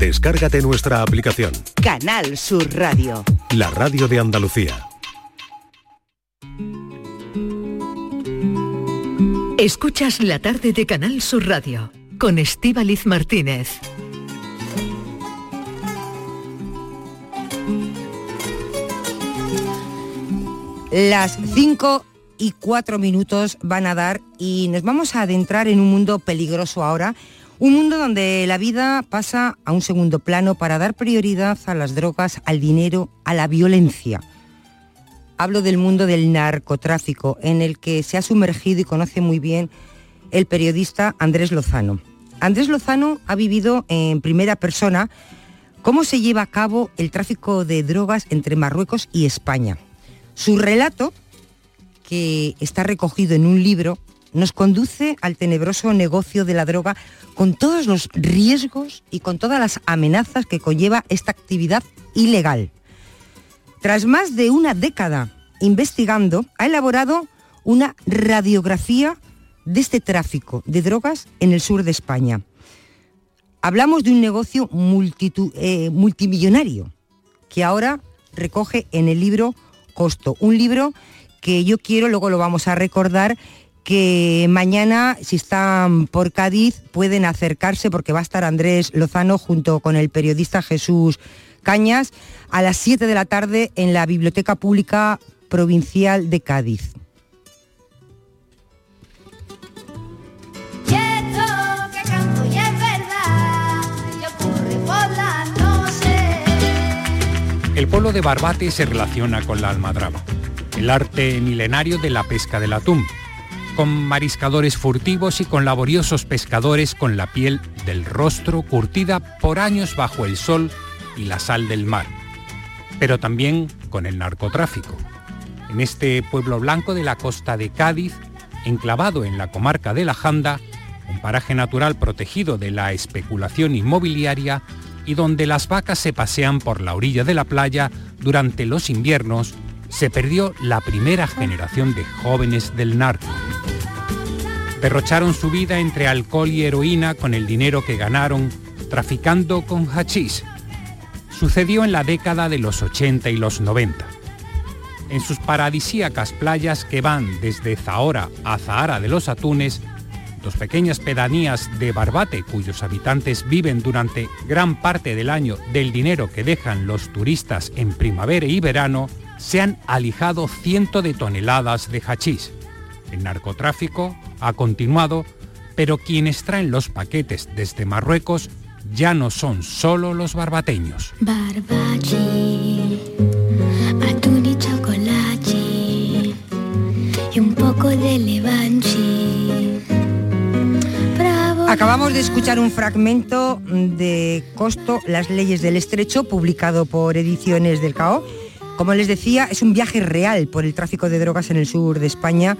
Descárgate nuestra aplicación. Canal Sur Radio. La radio de Andalucía. Escuchas la tarde de Canal Sur Radio con Estíbaliz Martínez. Las 5 y 4 minutos van a dar y nos vamos a adentrar en un mundo peligroso ahora, un mundo donde la vida pasa a un segundo plano para dar prioridad a las drogas, al dinero, a la violencia. Hablo del mundo del narcotráfico, en el que se ha sumergido y conoce muy bien el periodista Andrés Lozano. Andrés Lozano ha vivido en primera persona cómo se lleva a cabo el tráfico de drogas entre Marruecos y España. Su relato, que está recogido en un libro, nos conduce al tenebroso negocio de la droga con todos los riesgos y con todas las amenazas que conlleva esta actividad ilegal. Tras más de una década investigando, ha elaborado una radiografía de este tráfico de drogas en el sur de España. Hablamos de un negocio eh, multimillonario que ahora recoge en el libro Costo, un libro que yo quiero, luego lo vamos a recordar, que mañana, si están por Cádiz, pueden acercarse porque va a estar Andrés Lozano junto con el periodista Jesús Cañas a las 7 de la tarde en la Biblioteca Pública Provincial de Cádiz. El pueblo de Barbate se relaciona con la almadraba, el arte milenario de la pesca del atún, con mariscadores furtivos y con laboriosos pescadores con la piel del rostro curtida por años bajo el sol y la sal del mar, pero también con el narcotráfico. En este pueblo blanco de la costa de Cádiz, enclavado en la comarca de la Janda, un paraje natural protegido de la especulación inmobiliaria, y donde las vacas se pasean por la orilla de la playa durante los inviernos, se perdió la primera generación de jóvenes del narco. Derrocharon su vida entre alcohol y heroína con el dinero que ganaron traficando con hachís. Sucedió en la década de los 80 y los 90. En sus paradisíacas playas que van desde Zahora a Zahara de los Atunes, dos pequeñas pedanías de Barbate cuyos habitantes viven durante gran parte del año del dinero que dejan los turistas en primavera y verano, se han alijado cientos de toneladas de hachís. El narcotráfico ha continuado, pero quienes traen los paquetes desde Marruecos ya no son solo los barbateños. atún y chocolate y un poco de Acabamos de escuchar un fragmento de Costo, Las leyes del estrecho, publicado por Ediciones del CAO. Como les decía, es un viaje real por el tráfico de drogas en el sur de España.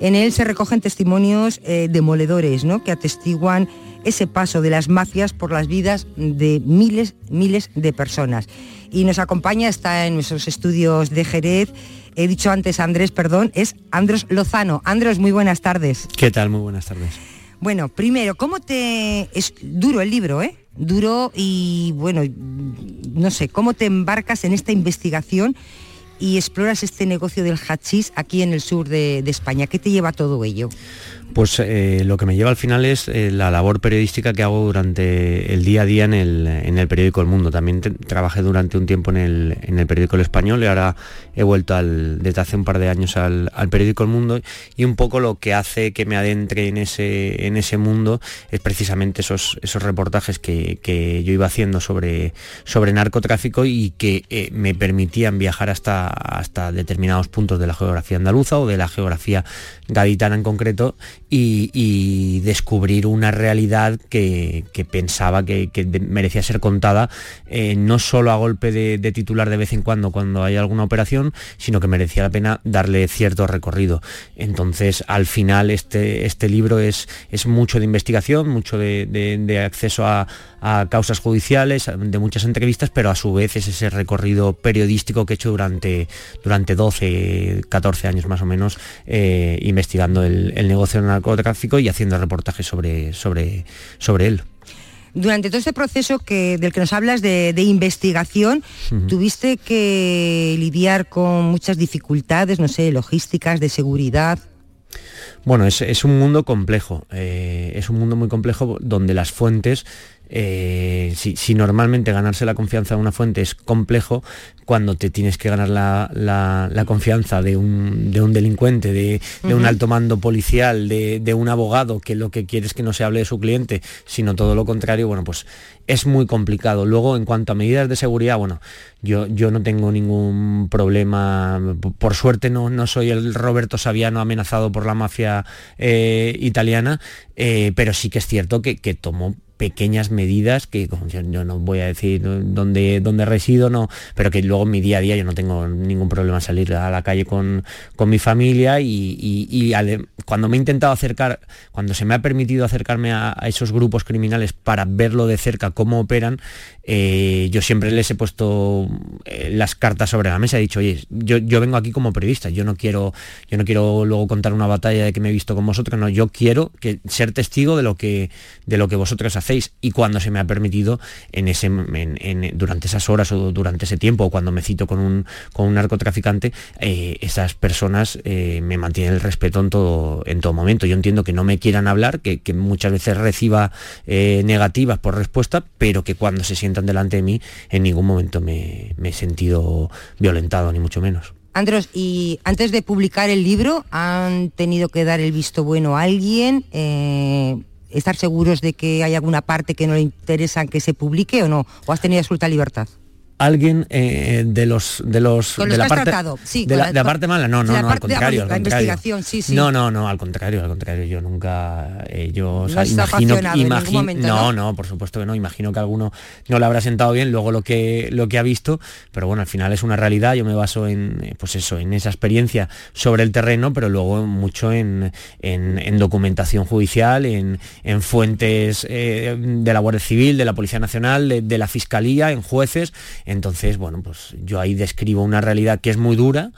En él se recogen testimonios eh, demoledores ¿no? que atestiguan ese paso de las mafias por las vidas de miles, miles de personas. Y nos acompaña, está en nuestros estudios de Jerez, he dicho antes Andrés, perdón, es Andros Lozano. Andros, muy buenas tardes. ¿Qué tal? Muy buenas tardes. Bueno, primero, ¿cómo te... Es duro el libro, ¿eh? Duro y bueno, no sé, ¿cómo te embarcas en esta investigación y exploras este negocio del hachís aquí en el sur de, España? ¿Qué te lleva todo ello? Pues eh, lo que me lleva al final es eh, la labor periodística que hago durante el día a día en el, periódico El Mundo. También trabajé durante un tiempo en el, periódico El Español y ahora he vuelto desde hace un par de años al, periódico El Mundo y un poco lo que hace que me adentre en ese, en ese mundo es precisamente esos, esos reportajes que, yo iba haciendo sobre, sobre narcotráfico y que eh, me permitían viajar hasta, hasta determinados puntos de la geografía andaluza o de la geografía gaditana en concreto y, descubrir una realidad que, pensaba que, merecía ser contada eh, no solo a golpe de, titular de vez en cuando cuando hay alguna operación, sino que merecía la pena darle cierto recorrido. Entonces, al final, este, este libro es, es mucho de investigación, mucho de acceso a, a causas judiciales, de muchas entrevistas, pero a su vez es ese recorrido periodístico que he hecho durante, durante 12, 14 años más o menos, eh, investigando el, negocio del narcotráfico y haciendo reportajes sobre, sobre, sobre él. Durante todo este proceso que, del que nos hablas de, investigación, tuviste que lidiar con muchas dificultades, no sé, logísticas, de seguridad. Bueno, es, un mundo complejo, eh, es un mundo muy complejo donde las fuentes eh, si, normalmente ganarse la confianza de una fuente es complejo, cuando te tienes que ganar la, confianza de un, delincuente, de, un alto mando policial, de, un abogado que lo que quiere es que no se hable de su cliente, sino todo lo contrario, bueno, pues es muy complicado. Luego, en cuanto a medidas de seguridad, bueno, yo, yo no tengo ningún problema, por suerte no, no soy el Roberto Saviano amenazado por la mafia eh, italiana, eh, pero sí que es cierto que, que tomó pequeñas medidas que yo, no voy a decir dónde, dónde resido, no, pero que luego en mi día a día yo no tengo ningún problema salir a la calle con, mi familia y, cuando me he intentado acercar, cuando se me ha permitido acercarme a, esos grupos criminales para verlo de cerca, cómo operan, eh, yo siempre les he puesto eh, las cartas sobre la mesa, he dicho, oye, yo, yo vengo aquí como periodista, yo no quiero, yo no quiero luego contar una batalla de que me he visto con vosotros, no, yo quiero que, ser testigo de lo que, de lo que vosotros hacéis y cuando se me ha permitido en ese, durante esas horas o durante ese tiempo, o cuando me cito con un, con un narcotraficante, eh, esas personas eh, me mantienen el respeto en todo, en todo momento. Yo entiendo que no me quieran hablar, que, muchas veces reciba eh, negativas por respuesta, pero que cuando se sientan delante de mí en ningún momento me, he sentido violentado, ni mucho menos. Andros, y antes de publicar el libro, ¿han tenido que dar el visto bueno a alguien? Estar seguros de que hay alguna parte que no le interesa que se publique o no? ¿O has tenido absoluta libertad? Alguien eh, de los de los, de la parte de, la, parte mala no no no al contrario, al contrario. Sí, sí. no no no al contrario al contrario yo nunca eh, yo imagino, no, no por supuesto que no imagino que alguno no le habrá sentado bien luego lo que lo que ha visto pero bueno al final es una realidad yo me baso en eh, pues eso en esa experiencia sobre el terreno pero luego mucho en, en, documentación judicial en, en fuentes de la Guardia Civil de la Policía Nacional de, de la Fiscalía en jueces entonces, bueno, pues yo ahí describo una realidad que es muy dura,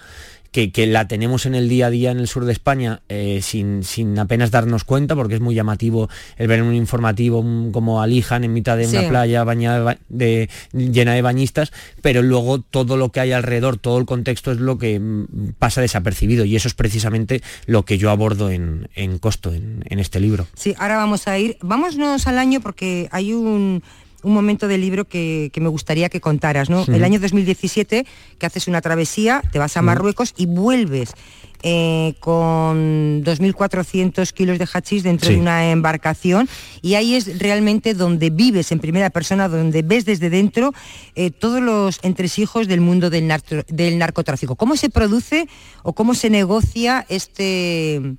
que, la tenemos en el día a día en el sur de España eh, sin, apenas darnos cuenta, porque es muy llamativo el ver un informativo como alijan en mitad de una playa bañada de, llena de bañistas, pero luego todo lo que hay alrededor, todo el contexto es lo que mm, pasa desapercibido y eso es precisamente lo que yo abordo en, costo en, en este libro. Sí, ahora vamos a ir, vámonos al año porque hay un un momento del libro que, me gustaría que contaras, ¿no? El año 2017, que haces una travesía, te vas a Marruecos y vuelves eh, con 2.400 kilos de hachís dentro de una embarcación y ahí es realmente donde vives en primera persona, donde ves desde dentro eh, todos los entresijos del mundo del, del narcotráfico. ¿Cómo se produce o cómo se negocia este,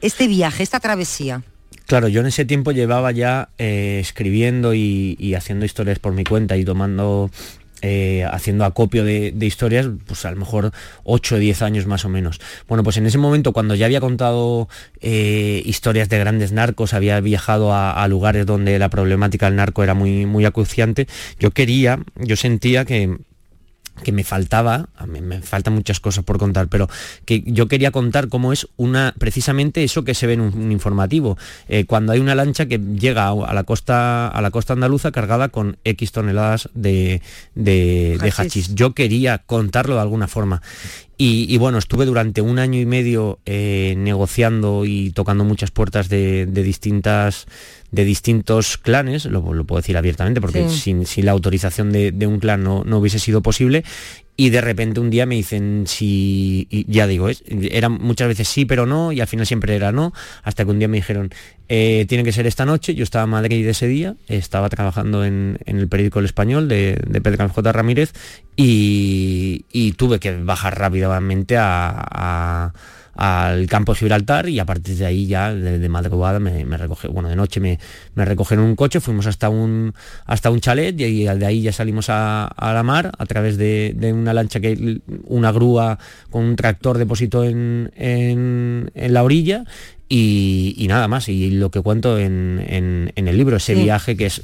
este viaje, esta travesía? Claro, yo en ese tiempo llevaba ya eh, escribiendo y, haciendo historias por mi cuenta y tomando, eh, haciendo acopio de, historias, pues a lo mejor 8 o 10 años más o menos. Bueno, pues en ese momento cuando ya había contado eh, historias de grandes narcos, había viajado a, lugares donde la problemática del narco era muy, muy acuciante, yo quería, yo sentía que que me faltaba, mí me faltan muchas cosas por contar, pero que yo quería contar cómo es una, precisamente eso que se ve en un, informativo, eh, cuando hay una lancha que llega a la costa, a la costa andaluza cargada con X toneladas de, de, hachís. Yo quería contarlo de alguna forma. Y, bueno, estuve durante un año y medio eh, negociando y tocando muchas puertas de, distintas de distintos clanes, lo, puedo decir abiertamente, porque sin, la autorización de, un clan no, no, hubiese sido posible, y de repente un día me dicen si, ya digo, es, era muchas veces sí, pero no, y al final siempre era no, hasta que un día me dijeron, eh, tiene que ser esta noche, yo estaba en Madrid ese día, estaba trabajando en, el periódico El Español de, de Pedro J. Ramírez, y, tuve que bajar rápidamente a al campo Gibraltar y a partir de ahí ya de, madrugada me, me bueno, de noche me, me recogieron un coche, fuimos hasta un, hasta un chalet y de ahí ya salimos a, la mar a través de, una lancha que una grúa con un tractor depositó en, en, en la orilla y, nada más. Y lo que cuento en, el libro, ese viaje que es,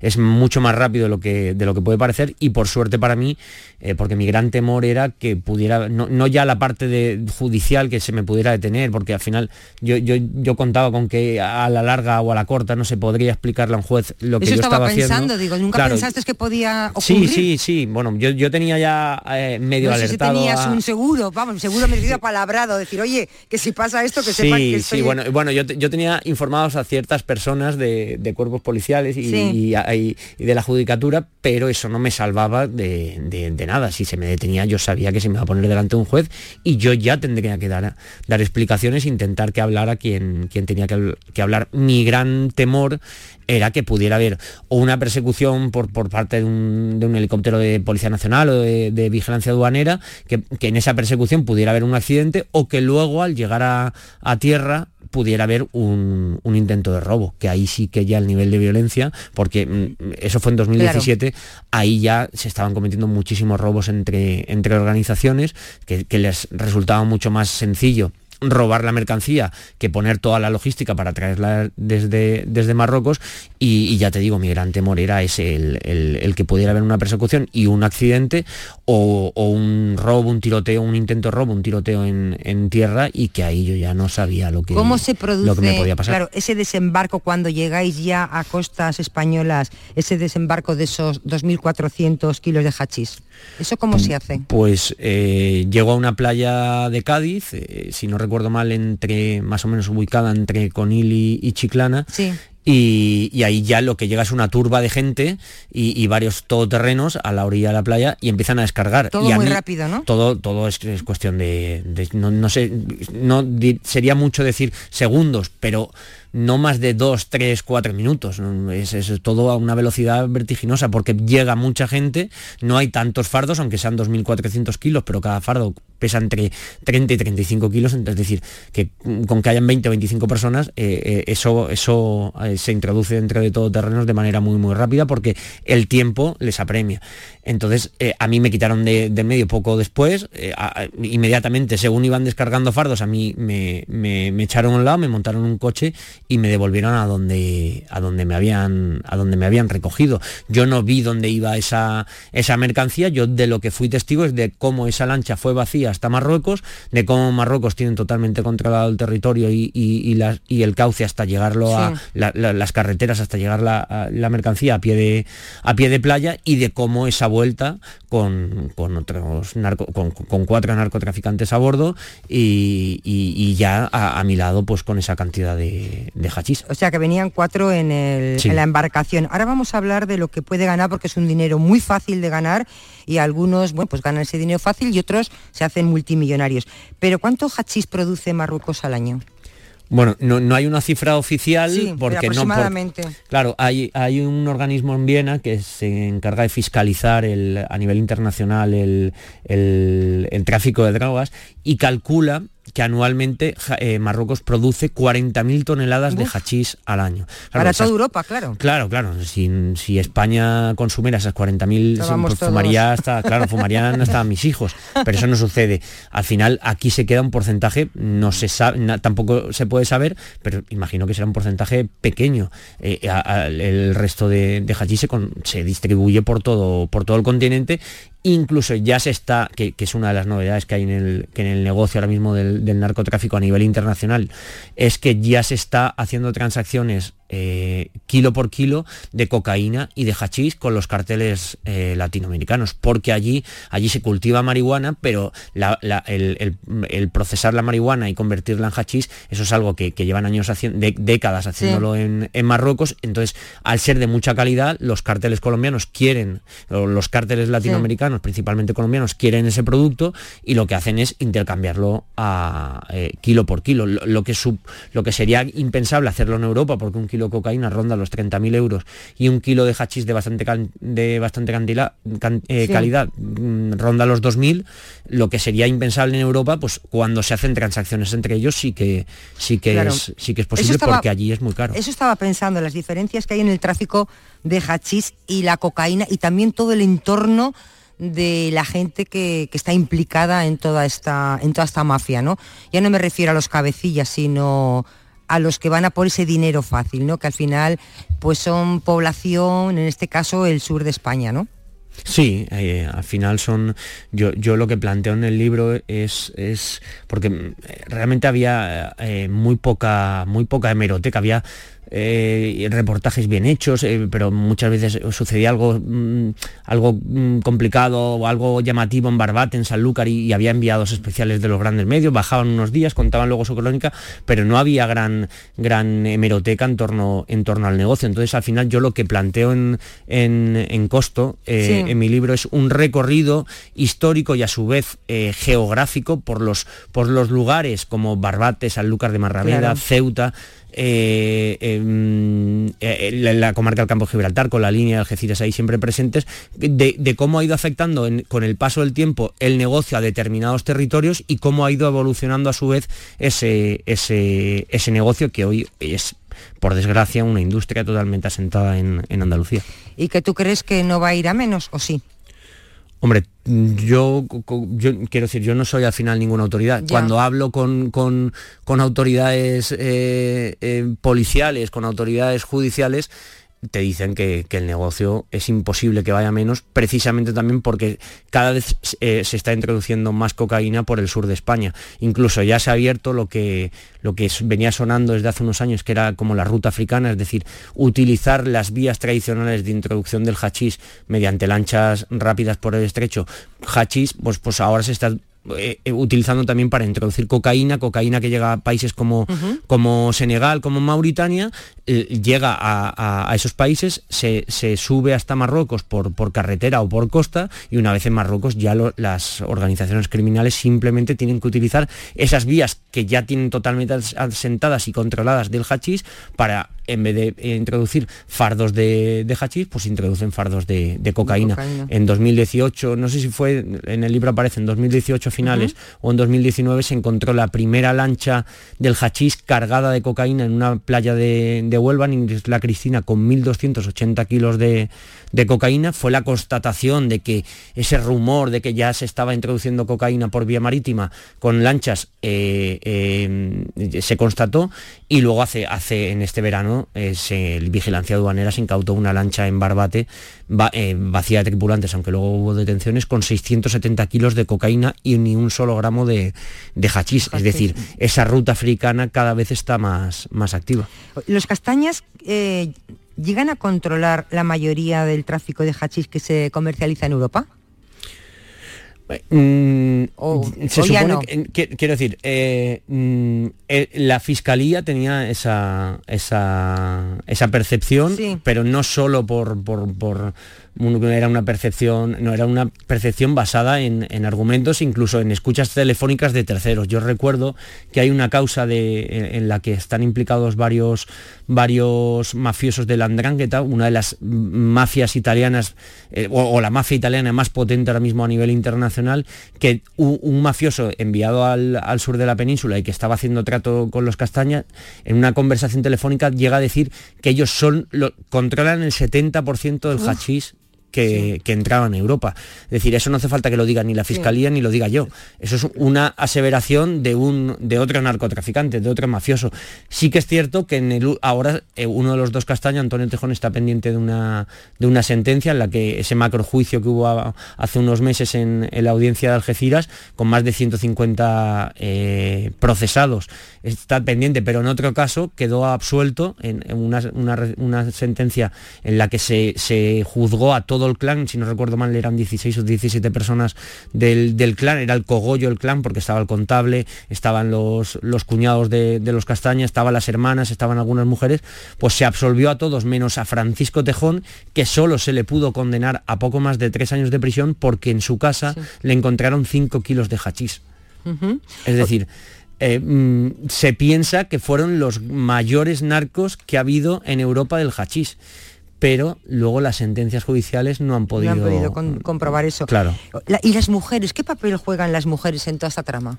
es, mucho más rápido de lo, que, de lo que puede parecer y por suerte para mí, eh, porque mi gran temor era que pudiera, no, ya la parte de, judicial que se me pudiera detener, porque al final yo, yo, yo contaba con que a la larga o a la corta no se podría explicarle a un juez lo que yo estaba, pensando, haciendo. digo, nunca pensaste que podía ocurrir. Sí, sí, sí. Bueno, yo, yo tenía ya eh, medio no sé alertado. Si tenías un seguro, vamos, seguro me a palabrado, decir, oye, que si pasa esto, que sí, sepan que Sí, bueno, bueno yo, yo tenía informados a ciertas personas de, cuerpos policiales y, de la judicatura, pero eso no me salvaba de, nada. Si se me detenía, yo sabía que se me iba a poner delante de un juez y yo ya tendría que dar, dar explicaciones, intentar que hablara quien, quien tenía que, que hablar. Mi gran temor era que pudiera haber o una persecución por, por parte de un, helicóptero de Policía Nacional o de, vigilancia aduanera, que, en esa persecución pudiera haber un accidente o que luego al llegar a, tierra pudiera haber un, intento de robo, que ahí sí que ya el nivel de violencia, porque mm, eso fue en 2017, ahí ya se estaban cometiendo muchísimos robos entre, entre organizaciones, que, que les resultaba mucho más sencillo robar la mercancía que poner toda la logística para traerla desde, desde Marruecos. Y, ya te digo, mi gran temor era ese, el, que pudiera haber una persecución y un accidente o, un robo, un tiroteo, un intento de robo, un tiroteo en, tierra y que ahí yo ya no sabía lo que, ¿Cómo se produce, lo que me podía pasar. Claro, ese desembarco cuando llegáis ya a costas españolas, ese desembarco de esos 2.400 kilos de hachís, ¿eso cómo se hace? Pues eh, llego a una playa de Cádiz, eh, si no recuerdo mal, entre más o menos ubicada entre Conil y, Chiclana. Y, ahí ya lo que llega es una turba de gente y, varios todoterrenos a la orilla de la playa y empiezan a descargar. Todo muy rápido, ¿no? Todo, todo es, cuestión de, no, sé, no sería mucho decir segundos, pero no más de dos, tres, cuatro minutos. Es, es, todo a una velocidad vertiginosa porque llega mucha gente, no hay tantos fardos, aunque sean 2.400 kilos, pero cada fardo pesa entre 30 y 35 kilos, es decir, que con que hayan 20 o 25 personas, eh, eh, eso, eso eh, se introduce dentro de todo terrenos de manera muy, muy rápida porque el tiempo les apremia. Entonces, a mí me quitaron de, medio poco después, inmediatamente, según iban descargando fardos, a mí me, me, echaron a un lado, me montaron un coche y me devolvieron a donde, a donde, me, habían, a donde me habían recogido. Yo no vi dónde iba esa, esa mercancía, yo de lo que fui testigo es de cómo esa lancha fue vacía hasta Marruecos, de cómo Marruecos tienen totalmente controlado el territorio y, y, el cauce hasta llegarlo a las carreteras, hasta llegar la, la, mercancía a pie, de, a pie de playa y de cómo esa vuelta con, otros con, cuatro narcotraficantes a bordo y, ya a, mi lado pues con esa cantidad de, de hachís. O sea que venían cuatro en, el, en la embarcación. Ahora vamos a hablar de lo que puede ganar porque es un dinero muy fácil de ganar y algunos, bueno, pues ganan ese dinero fácil y otros se hacen multimillonarios. Pero ¿cuánto hachís produce Marruecos al año? Bueno, no, hay una cifra oficial porque aproximadamente. no. claro, hay, hay un organismo en Viena que se encarga de fiscalizar el, a nivel internacional el, el tráfico de drogas y calcula que anualmente eh, Marruecos produce 40.000 toneladas de hachís al año. Para toda Europa, claro. Claro, claro. Si, España consumiera esas 40.000, pues fumaría hasta, claro, fumarían hasta mis hijos. Pero eso no sucede. Al final aquí se queda un porcentaje, no se sabe, tampoco se puede saber, pero imagino que será un porcentaje pequeño. Eh, el resto de, de hachís se, se distribuye por todo, por todo el continente incluso ya se está, que, es una de las novedades que hay en el, que en el negocio ahora mismo del, del, narcotráfico a nivel internacional, es que ya se está haciendo transacciones eh, kilo por kilo de cocaína y de hachís con los carteles eh, latinoamericanos, porque allí, allí se cultiva marihuana, pero el, procesar la marihuana y convertirla en hachís, eso es algo que, llevan años haciendo, décadas haciéndolo en, Marruecos, entonces al ser de mucha calidad, los carteles colombianos quieren, los carteles latinoamericanos, principalmente colombianos, quieren ese producto y lo que hacen es intercambiarlo a eh, kilo por kilo, lo, que lo que sería impensable hacerlo en Europa, porque un kilo cocaína ronda los 30.000 euros y un kilo de hachís de bastante, de bastante eh, calidad mm, ronda los 2.000, lo que sería impensable en Europa, pues cuando se hacen transacciones entre ellos sí que, sí que, es, sí que es posible porque allí es muy caro. Eso estaba pensando, las diferencias que hay en el tráfico de hachís y la cocaína y también todo el entorno de la gente que, que está implicada en toda esta en toda esta mafia, ¿no? Ya no me refiero a los cabecillas, sino a los que van a por ese dinero fácil, ¿no? Que al final pues son población, en este caso el sur de España, ¿no? Sí, eh, al final son. Yo, yo lo que planteo en el libro es. es porque mm, realmente había eh, muy poca. muy poca hemeroteca. Había eh, reportajes bien hechos, eh, pero muchas veces sucedía algo, mm, algo mm, complicado o algo llamativo en Barbate, en Sanlúcar, y, y, había enviados especiales de los grandes medios, bajaban unos días, contaban luego su crónica, pero no había gran, gran hemeroteca en torno, en torno al negocio. Entonces, al final, yo lo que planteo en, en, en Costo, eh, sí. en mi libro, es un recorrido histórico y a su vez geográfico por los, por los lugares como Barbate, Sanlúcar de Marraveda, claro. Ceuta, eh, eh, la, la, comarca del Campo de Gibraltar, con la línea de Algeciras ahí siempre presentes, de, cómo ha ido afectando con el paso del tiempo el negocio a determinados territorios y cómo ha ido evolucionando a su vez ese, ese, ese negocio que hoy es por desgracia, una industria totalmente asentada en, en Andalucía. ¿Y que tú crees que no va a ir a menos o sí? Hombre, yo, yo, quiero decir, yo no soy al final ninguna autoridad. Ya. Cuando hablo con, con, con autoridades eh, eh, policiales, con autoridades judiciales, te dicen que, el negocio es imposible que vaya menos, precisamente también porque cada vez eh, se está introduciendo más cocaína por el sur de España. Incluso ya se ha abierto lo que, lo que venía sonando desde hace unos años, que era como la ruta africana, es decir, utilizar las vías tradicionales de introducción del hachís mediante lanchas rápidas por el estrecho. Hachís, pues, pues ahora se está eh, utilizando también para introducir cocaína, cocaína que llega a países como, uh -huh. como Senegal, como Mauritania, eh, llega a, a, a, esos países, se, se, sube hasta Marruecos por, por, carretera o por costa y una vez en Marruecos ya lo, las organizaciones criminales simplemente tienen que utilizar esas vías que ya tienen totalmente asentadas y controladas del hachís para en vez de introducir fardos de, de hachís, pues introducen fardos de, de, cocaína. de, cocaína. En 2018, no sé si fue, en el libro aparece, en 2018 finales uh -huh. o en 2019 se encontró la primera lancha del hachís cargada de cocaína en una playa de, de Huelva, en Isla Cristina, con 1.280 kilos de, de cocaína. Fue la constatación de que ese rumor de que ya se estaba introduciendo cocaína por vía marítima con lanchas eh, eh, se constató y luego hace, hace en este verano es, el Vigilancia Aduanera se incautó una lancha en Barbate va, eh, vacía de tripulantes, aunque luego hubo detenciones, con 670 kilos de cocaína y ni un solo gramo de, de hachís. Es decir, esa ruta africana cada vez está más, más activa. Los castañas eh, llegan a controlar la mayoría del tráfico de hachís que se comercializa en Europa. Mm, o, se o supone no. que, quiero decir eh, mm, eh, la fiscalía tenía esa esa, esa percepción sí. pero no solo por, por, por era una percepción, no era una percepción basada en, en, argumentos, incluso en escuchas telefónicas de terceros. Yo recuerdo que hay una causa de, en, en la que están implicados varios, varios mafiosos de la Andrangheta, una de las mafias italianas, eh, o, o, la mafia italiana más potente ahora mismo a nivel internacional, que un, un mafioso enviado al, al, sur de la península y que estaba haciendo trato con los castañas, en una conversación telefónica llega a decir que ellos son, lo, controlan el 70% del hachís que, sí. que, entraban en Europa. Es decir, eso no hace falta que lo diga ni la Fiscalía sí. ni lo diga yo. Eso es una aseveración de, un, de otro narcotraficante, de otro mafioso. Sí que es cierto que en el, ahora eh, uno de los dos castaños, Antonio Tejón, está pendiente de una, de una sentencia en la que ese macrojuicio que hubo a, hace unos meses en, en, la audiencia de Algeciras, con más de 150 eh, procesados, está pendiente, pero en otro caso quedó absuelto en, en una, una, una, sentencia en la que se, se juzgó a todos todo el clan, si no recuerdo mal eran 16 o 17 personas del, del clan, era el cogollo el clan porque estaba el contable, estaban los, los cuñados de, de, los castañas, estaban las hermanas, estaban algunas mujeres, pues se absolvió a todos menos a Francisco Tejón, que solo se le pudo condenar a poco más de tres años de prisión porque en su casa sí. le encontraron 5 kilos de hachís. Uh -huh. Es decir... Eh, mmm, se piensa que fueron los mayores narcos que ha habido en Europa del hachís pero luego las sentencias judiciales no han podido, no han podido con, comprobar eso. Claro. La, ¿Y las mujeres? ¿Qué papel juegan las mujeres en toda esta trama?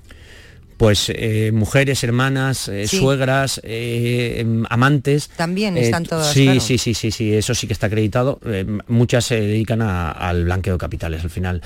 Pues eh, mujeres, hermanas, eh, Sí. suegras, eh, em, amantes. También están todas, Sí, claro. sí, sí, sí, sí, eso sí que está acreditado. Muchas se dedican a- al blanqueo de capitales al final.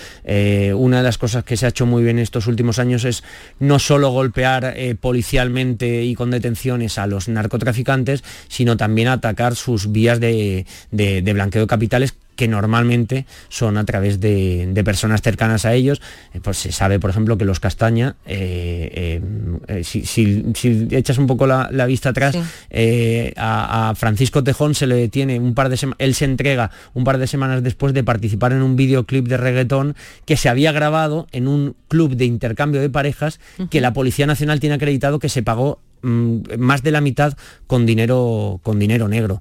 Una de las cosas que se ha hecho muy bien estos últimos años es no solo golpear policialmente y con detenciones a los narcotraficantes, sino también atacar sus vías de, de- de blanqueo de capitales que normalmente son a través de, de personas cercanas a ellos. Eh, pues se sabe, por ejemplo, que los Castaña, eh, eh, si, si- si echas un poco la, la vista atrás, Sí. eh, a, a Francisco Tejón se le detiene un par de semanas, él se entrega un par de semanas después de participar en un videoclip de reggaetón que se había grabado en un club de intercambio de parejas que la Policía Nacional tiene acreditado que se pagó mm, más de la mitad con dinero con dinero negro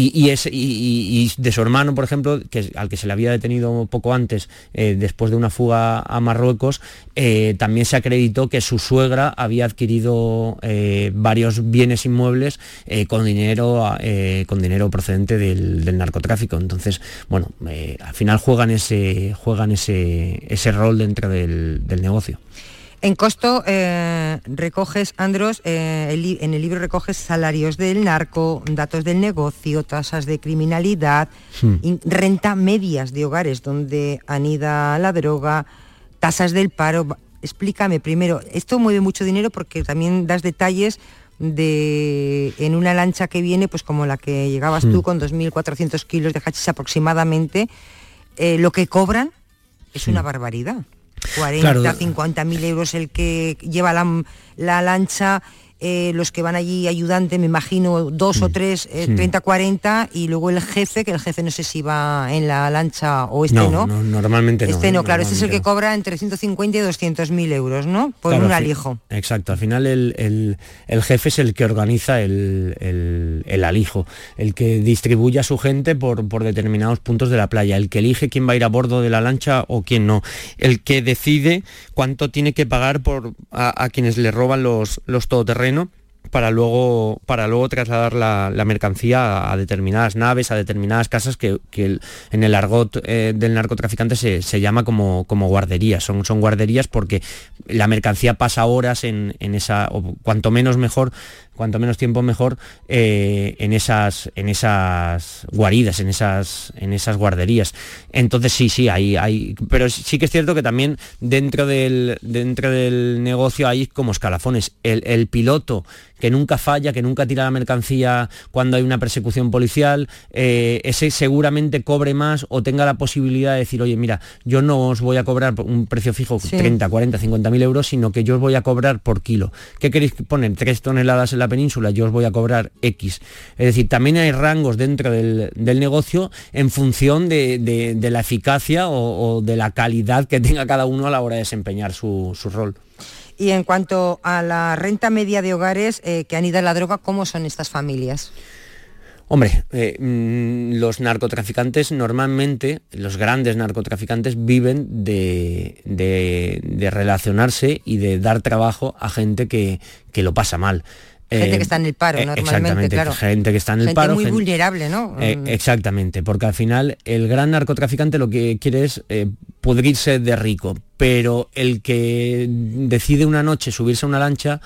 y, de su hermano por ejemplo que al que se le había detenido poco antes eh, después de una fuga a Marruecos eh, también se acreditó que su suegra había adquirido eh, varios bienes inmuebles con dinero con dinero procedente del, narcotráfico. Entonces bueno al final juegan ese juegan ese, ese rol dentro del negocio En costo eh, recoges, Andros, eh, el en el libro recoges salarios del narco, datos del negocio, tasas de criminalidad, Hmm. renta medias de hogares donde anida la droga, tasas del paro. Explícame primero, esto mueve mucho dinero porque también das detalles de en una lancha que viene, pues como la que llegabas Hmm. tú con 2.400 kilos de hachís aproximadamente, eh, lo que cobran es una barbaridad. 40, Hmm. Claro. 50 mil euros el que lleva la, la lancha, eh, los que van allí ayudante, me imagino, dos o tres, eh, 30, 40, y luego el jefe, que el jefe no sé si va en la lancha o este no. no, no, normalmente no Este ¿eh? no, claro, este es el que cobra entre 150 y 200 mil euros, ¿no? Por Claro, un alijo. Exacto, al final el, el- el jefe es el que organiza el, el- el alijo, el que distribuye a su gente por, por determinados puntos de la playa, el que elige quién va a ir a bordo de la lancha o quién no, el que decide cuánto tiene que pagar por, a, a quienes le roban los, los para luego, para luego trasladar la, la mercancía a, determinadas naves, a determinadas casas que, que en el argot eh, del narcotraficante se, se llama como, como guarderías. Son, son guarderías porque la mercancía pasa horas en, en esa, o cuanto menos mejor, cuanto menos tiempo mejor, eh, en, esas, en esas guaridas, en esas, en esas guarderías. Entonces sí, sí, hay, hay. Pero sí que es cierto que también dentro del, dentro del negocio hay como escalafones. El, el piloto que nunca falla, que nunca tira la mercancía cuando hay una persecución policial, eh, ese seguramente cobre más o tenga la posibilidad de decir, oye, mira, yo no os voy a cobrar un precio fijo, Sí. 30, 40, 50 mil euros, sino que yo os voy a cobrar por kilo. ¿Qué queréis que poner? Tres toneladas en la península, yo os voy a cobrar X. Es decir, también hay rangos dentro del, del negocio en función de, de- de la eficacia o, o de la calidad que tenga cada uno a la hora de desempeñar su, su rol. Y en cuanto a la renta media de hogares eh, que anida la droga, ¿cómo son estas familias? Hombre, eh, mm, los narcotraficantes normalmente, los grandes narcotraficantes viven de, de- de relacionarse y de dar trabajo a gente que, que lo pasa mal. Gente Eh, que está en el paro, eh, normalmente, exactamente, claro. Gente que está en el Gente paro. muy gen- vulnerable, ¿no? eh, Mm. exactamente, porque al final el gran narcotraficante lo que quiere es eh, pudrirse de rico, pero el que decide una noche subirse a una lancha,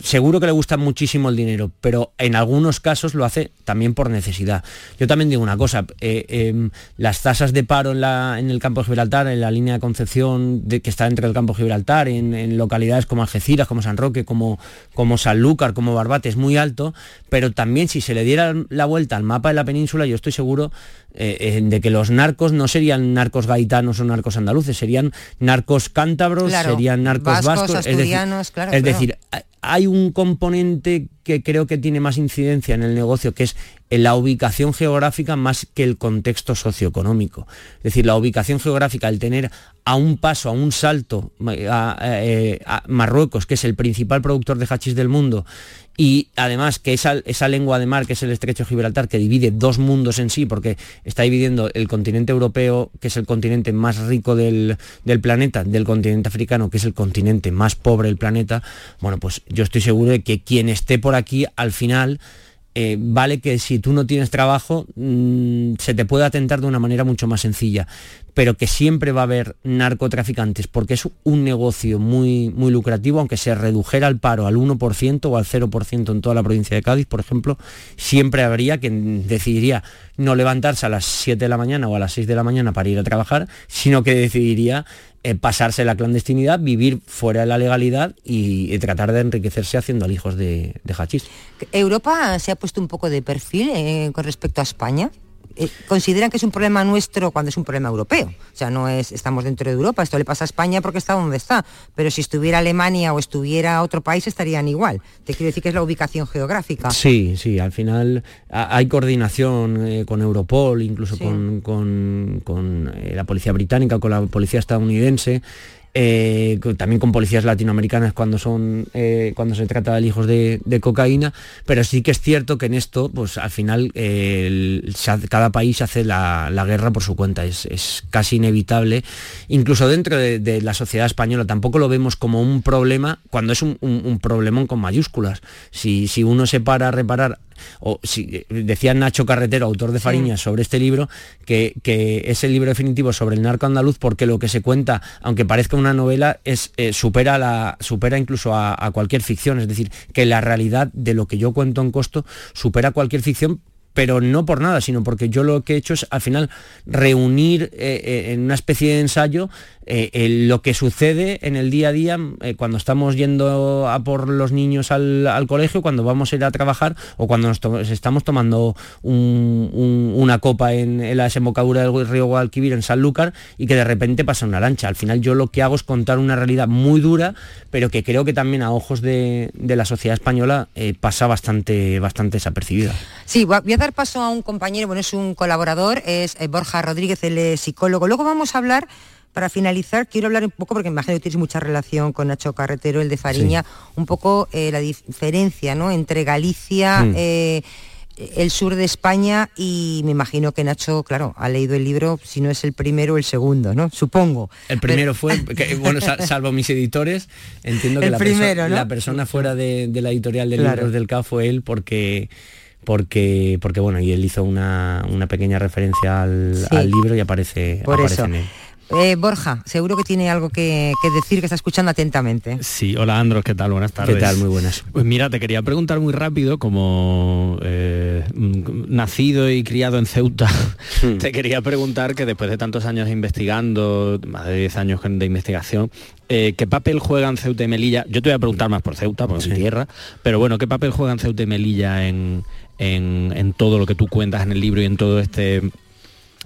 seguro que le gusta muchísimo el dinero, pero en algunos casos lo hace también por necesidad. Yo también digo una cosa, eh, em, las tasas de paro en, el campo de Gibraltar, en la línea de Concepción de, que está dentro del campo de Gibraltar, en, en localidades como Algeciras, como San Roque, como, como Sanlúcar, como Barbate, es muy alto, pero también si se le diera la vuelta al mapa de la península, yo estoy seguro eh, eh, de que los narcos no serían narcos gaitanos o narcos andaluces, serían narcos cántabros, Claro, serían narcos vascos, vascos, es decir- asturianos, claro, es claro. decir, ha- hay un componente que creo que tiene más incidencia en el negocio, que es en la ubicación geográfica más que el contexto socioeconómico. Es decir, la ubicación geográfica, el tener a un paso, a un salto a, eh, a Marruecos, que es el principal productor de hachís del mundo, y además que esa, esa lengua de mar, que es el estrecho de Gibraltar, que divide dos mundos en sí, porque está dividiendo el continente europeo, que es el continente más rico del, del planeta, del continente africano, que es el continente más pobre del planeta, bueno, pues yo estoy seguro de que quien esté por aquí al final... eh, vale que si tú no tienes trabajo mm, se te puede atentar de una manera mucho más sencilla. Pero que siempre va a haber narcotraficantes, porque es un negocio muy, muy lucrativo, aunque se redujera el paro al 1% o al 0% en toda la provincia de Cádiz, por ejemplo, siempre habría quien decidiría no levantarse a las 7 de la mañana o a las 6 de la mañana para ir a trabajar, sino que decidiría eh, pasarse la clandestinidad, vivir fuera de la legalidad y, tratar de enriquecerse haciendo alijos de, de hachís. ¿Europa se ha puesto un poco de perfil eh, con respecto a España? Eh, consideran que es un problema nuestro cuando es un problema europeo. O sea, no es, estamos dentro de Europa, esto le pasa a España porque está donde está, pero si estuviera Alemania o estuviera otro país estarían igual. Te quiero decir que es la ubicación geográfica. Sí, sí, al final hay coordinación eh, con Europol, incluso con, con, eh, la policía británica, con la policía estadounidense. Eh, también con policías latinoamericanas cuando son eh, cuando se trata de hijos de, cocaína, pero sí que es cierto que en esto, pues al final cada país hace la, guerra por su cuenta, es, casi inevitable, incluso dentro de, la sociedad española tampoco lo vemos como un problema cuando es un, un, problemón con mayúsculas. Si, si uno se para a reparar o si, decía Nacho Carretero, autor de Fariñas, sobre este libro, que, es el libro definitivo sobre el narco andaluz porque lo que se cuenta, aunque parezca una novela, es, eh, supera, la, supera incluso a, a cualquier ficción, es decir, que la realidad de lo que yo cuento en costo supera cualquier ficción pero no por nada, sino porque yo lo que he hecho es al final reunir eh, eh, en una especie de ensayo eh, lo que sucede en el día a día cuando estamos yendo a por los niños al, colegio, cuando vamos a ir a trabajar o cuando nos estamos tomando una copa en, la desembocadura del río Guadalquivir en Sanlúcar y que de repente pasa una lancha. Al final yo lo que hago es contar una realidad muy dura, pero que creo que también a ojos de, la sociedad española pasa bastante, bastante desapercibida. Sí, dar paso a un compañero, bueno, es un colaborador, es eh, Borja Rodríguez, el psicólogo. Luego vamos a hablar para finalizar, quiero hablar un poco, porque me imagino que tienes mucha relación con Nacho Carretero, el de Fariña, un poco eh, la diferencia ¿no? entre Galicia, mm. eh, el sur de España y me imagino que Nacho, claro, ha leído el libro, si no es el primero, el segundo, ¿no? Supongo. El primero fue, bueno, salvo mis editores, entiendo que la, la, persona fuera de, la editorial de libros del CA fue él porque porque, porque bueno, y él hizo una, pequeña referencia al, libro y aparece, Por en él. Eh, Borja, seguro que tiene algo que, decir que está escuchando atentamente. Sí, hola Andros, ¿qué tal? Buenas tardes. ¿Qué tal? Muy buenas. Pues mira, te quería preguntar muy rápido, como eh, nacido y criado en Ceuta, hmm. te quería preguntar que después de tantos años investigando, más de 10 años de investigación, eh, ¿qué papel juegan Ceuta y Melilla? Yo te voy a preguntar más por Ceuta, por mi tierra, pero bueno, ¿qué papel juegan Ceuta y Melilla en, en, todo lo que tú cuentas en el libro y en todo este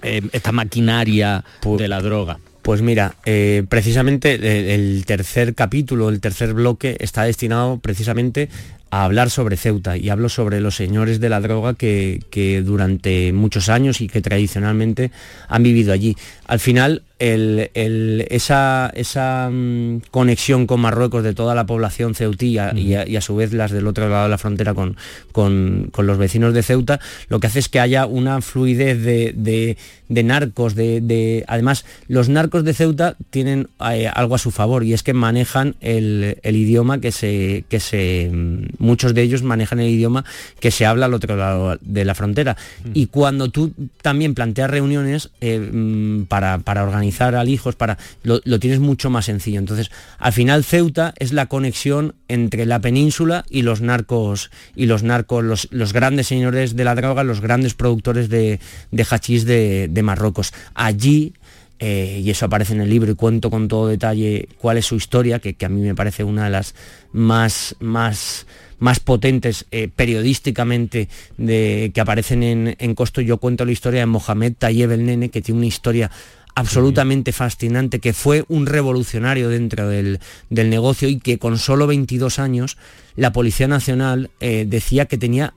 eh, esta maquinaria pues de la droga? Pues mira, eh, precisamente el tercer capítulo, el tercer bloque está destinado precisamente a hablar sobre Ceuta y hablo sobre los señores de la droga que, durante muchos años y que tradicionalmente han vivido allí. Al final, esa, esa mm, conexión con Marruecos de toda la población ceutí y, a, su vez las del otro lado de la frontera con, con, los vecinos de Ceuta, lo que hace es que haya una fluidez de, narcos, de, además los narcos de Ceuta tienen eh, algo a su favor y es que manejan el, idioma que se, que se mm, muchos de ellos manejan el idioma que se habla al otro lado de la frontera. Mm. Y cuando tú también planteas reuniones eh, mm, para, organizar alijos, para, lo, tienes mucho más sencillo. Entonces, al final Ceuta es la conexión entre la península y los narcos, y los narcos, los, grandes señores de la droga, los grandes productores de, de hachís de, Marruecos. Allí eh, y eso aparece en el libro y cuento con todo detalle cuál es su historia, que, que, a mí me parece una de las más, más más potentes eh, periodísticamente de, que aparecen en, Costo. Yo cuento la historia de Mohamed Tayeb el Nene, que tiene una historia absolutamente fascinante, que fue un revolucionario dentro del, negocio y que con solo 22 años la Policía Nacional eh, decía que tenía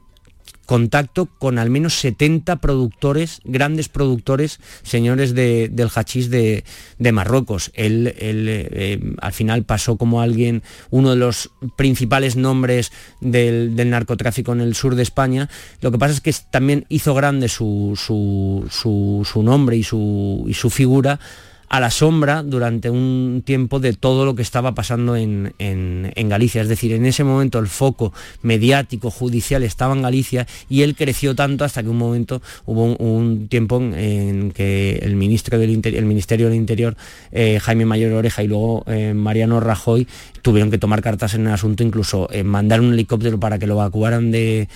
contacto con al menos 70 productores, grandes productores, señores del hachís de, Marruecos. Él, eh, al final pasó como alguien, uno de los principales nombres del, narcotráfico en el sur de España. Lo que pasa es que también hizo grande su, su, nombre y su, y su figura a la sombra durante un tiempo de todo lo que estaba pasando en, Galicia. Es decir, en ese momento el foco mediático, judicial estaba en Galicia y él creció tanto hasta que un momento hubo un, tiempo en, que el, ministro del el Ministerio del Interior, eh, Jaime Mayor Oreja y luego eh, Mariano Rajoy, tuvieron que tomar cartas en el asunto, incluso eh, mandar un helicóptero para que lo evacuaran de,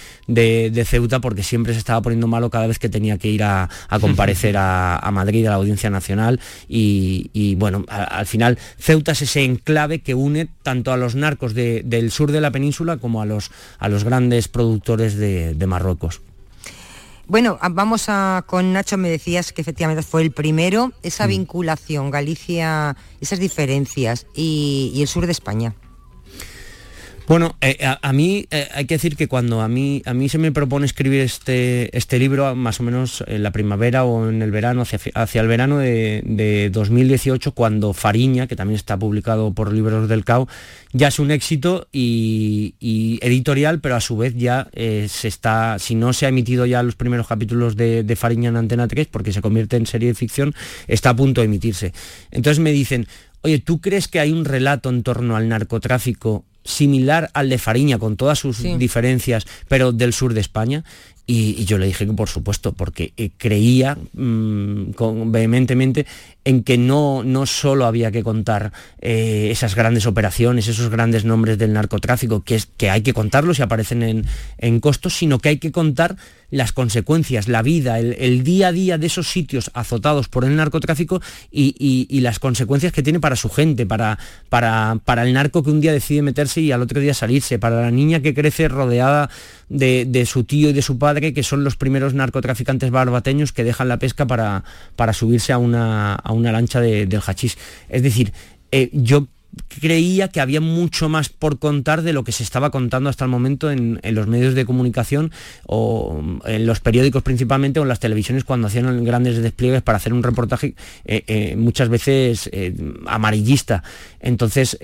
Ceuta porque siempre se estaba poniendo malo cada vez que tenía que ir a, comparecer a, Madrid, a la Audiencia Nacional y, bueno, al final Ceuta es ese enclave que une tanto a los narcos del sur de la península como a los, a los grandes productores de, Marruecos. Bueno, vamos a con Nacho, me decías que efectivamente fue el primero, esa mm. vinculación, Galicia, esas diferencias y el sur de España. Bueno, eh, a, mí eh, hay que decir que cuando a mí, a mí se me propone escribir este, este libro, más o menos en la primavera o en el verano, hacia, el verano de, 2018, cuando Fariña, que también está publicado por Libros del CAO, ya es un éxito y, editorial, pero a su vez ya eh, se está, si no se ha emitido ya los primeros capítulos de, de Fariña en Antena 3, porque se convierte en serie de ficción, está a punto de emitirse. Entonces me dicen, Oye, ¿tú crees que hay un relato en torno al narcotráfico similar al de Fariña, con todas sus diferencias, pero del sur de España. Y, yo le dije que por supuesto, porque eh, creía mm, vehementemente en que no, no solo había que contar eh, esas grandes operaciones, esos grandes nombres del narcotráfico, que, es, que hay que contarlos y aparecen en, en costos, sino que hay que contar las consecuencias, la vida, el, día a día de esos sitios azotados por el narcotráfico y, las consecuencias que tiene para su gente, para, para, para, el narco que un día decide meterse y al otro día salirse, para la niña que crece rodeada de, su tío y de su padre, que son los primeros narcotraficantes barbateños que dejan la pesca para, para subirse a una, a una lancha del hachís. Es decir, eh, yo creía que había mucho más por contar de lo que se estaba contando hasta el momento en, los medios de comunicación o en los periódicos principalmente o en las televisiones cuando hacían grandes despliegues para hacer un reportaje eh, eh, muchas veces eh, amarillista. Entonces,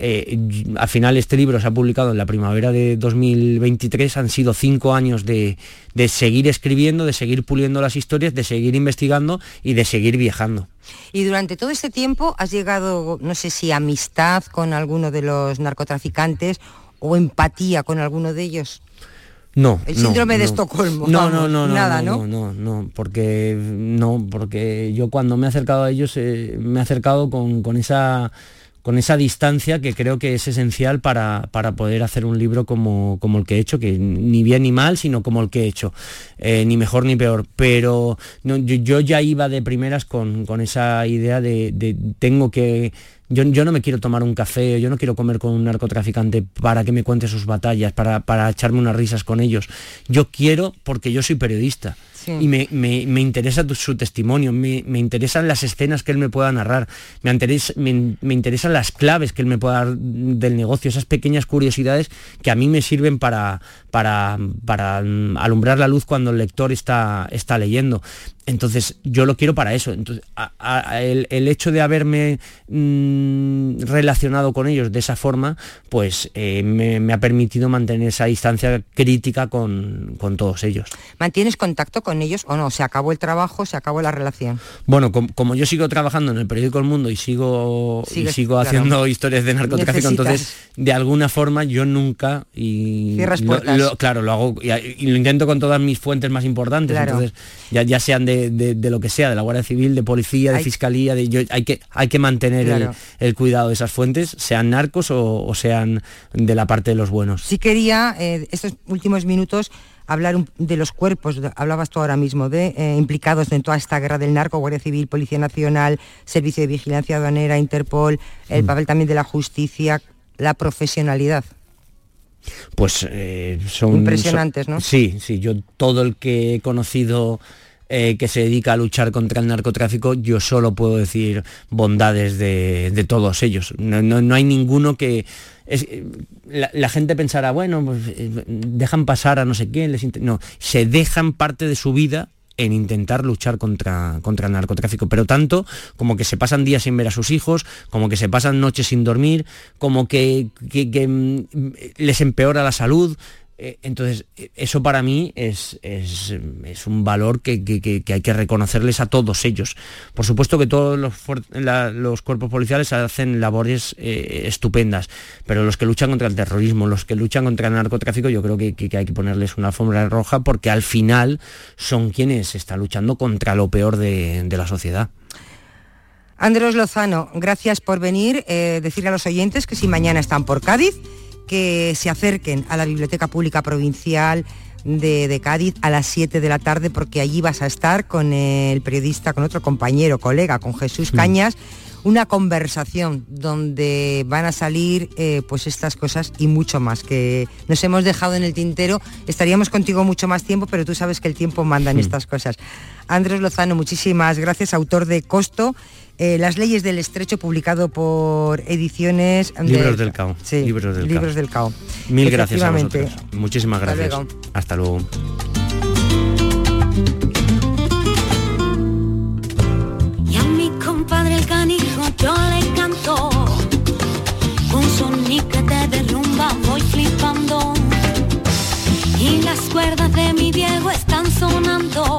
al final este libro se ha publicado en la primavera de 2023, han sido cinco años de, de seguir escribiendo, de seguir puliendo las historias, de seguir investigando y de seguir viajando. Y durante todo este tiempo has llegado, no sé si amistad con alguno de los narcotraficantes o empatía con alguno de ellos. No. El síndrome de Estocolmo. No, no, no, nada, no, no, no, porque no, porque yo cuando me he acercado a ellos eh, me he acercado con, con esa con esa distancia que creo que es esencial para, poder hacer un libro como, como, el que he hecho, que ni bien ni mal, sino como el que he hecho, eh, ni mejor ni peor. Pero yo, ya iba de primeras con, esa idea de, tengo que... Yo, yo, no me quiero tomar un café, yo no quiero comer con un narcotraficante para que me cuente sus batallas, para, para echarme unas risas con ellos. Yo quiero porque yo soy periodista y me, interesa su testimonio, me, interesan las escenas que él me pueda narrar, me, me, interesan las claves que él me pueda dar del negocio, esas pequeñas curiosidades que a mí me sirven para, para, para alumbrar la luz cuando el lector está, está leyendo. Entonces, yo lo quiero para eso. Entonces, el, hecho de haberme mm, relacionado con ellos de esa forma, pues eh, me, ha permitido mantener esa distancia crítica con, todos ellos. ¿Mantienes contacto con ellos o no? ¿Se acabó el trabajo, se acabó la relación? Bueno, como yo sigo trabajando en el periódico El Mundo y sigo, y sigo haciendo historias de narcotráfico, entonces, de alguna forma, yo nunca... Y claro, lo hago y, lo intento con todas mis fuentes más importantes. Entonces, ya, ya sean de de, lo que sea, de la Guardia Civil, de policía, de fiscalía, de, hay, que, hay que mantener el, cuidado de esas fuentes, sean narcos o, sean de la parte de los buenos. Sí quería, eh, estos últimos minutos, hablar de los cuerpos, hablabas tú ahora mismo, de eh, implicados en toda esta guerra del narco, Guardia Civil, Policía Nacional, Servicio de Vigilancia Aduanera, Interpol, el mm. papel también de la justicia, la profesionalidad. Pues eh, son... Impresionantes, ¿no? Sí, sí, yo todo el que he conocido eh, que se dedica a luchar contra el narcotráfico, yo solo puedo decir bondades de, todos ellos. No, hay ninguno que... La, gente pensará, bueno, pues, eh, dejan pasar a no sé quién, les no, se dejan parte de su vida en intentar luchar contra, contra el narcotráfico, pero tanto como que se pasan días sin ver a sus hijos, como que se pasan noches sin dormir, como que, mm, les empeora la salud, entonces, eh, eso para mí es, es, un valor que, hay que reconocerles a todos ellos. Por supuesto que todos los, cuerpos policiales hacen labores eh, estupendas, pero los que luchan contra el terrorismo, los que luchan contra el narcotráfico, yo creo que, hay que ponerles una alfombra roja porque al final son quienes están luchando contra lo peor de, de la sociedad. Andrés Lozano, gracias por venir. Eh, decirle a los oyentes que si mañana están por Cádiz, que se acerquen a la Biblioteca Pública Provincial de, de Cádiz a las 7 de la tarde, porque allí vas a estar con el periodista, con otro compañero, colega, con Jesús Cañas, una conversación donde van a salir eh, pues estas cosas y mucho más que nos hemos dejado en el tintero. Estaríamos contigo mucho más tiempo, pero tú sabes que el tiempo manda en estas cosas. Andrés Lozano, muchísimas gracias, autor de Costo, eh, Las leyes del estrecho, publicado por ediciones... de- Libros del Cao. Sí, Libros del Libros Cao. del Cao. Mil gracias a vosotros. Muchísimas Hasta gracias. luego. Hasta luego. Y a mi compadre el canijo yo le canto Un soniquete de rumba voy flipando Y las cuerdas de mi Diego están sonando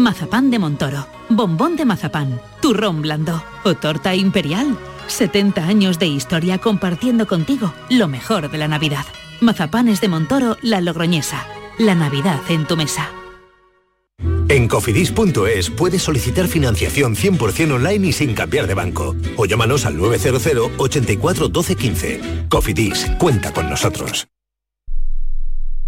Mazapán de Montoro, bombón de mazapán, turrón blando o torta imperial. 70 años de historia compartiendo contigo lo mejor de la Navidad. Mazapanes de Montoro, la logroñesa. La Navidad en tu mesa. En cofidis.es puedes solicitar financiación 100% online y sin cambiar de banco. O llámanos al 900 84 12 15. Cofidis, cuenta con nosotros.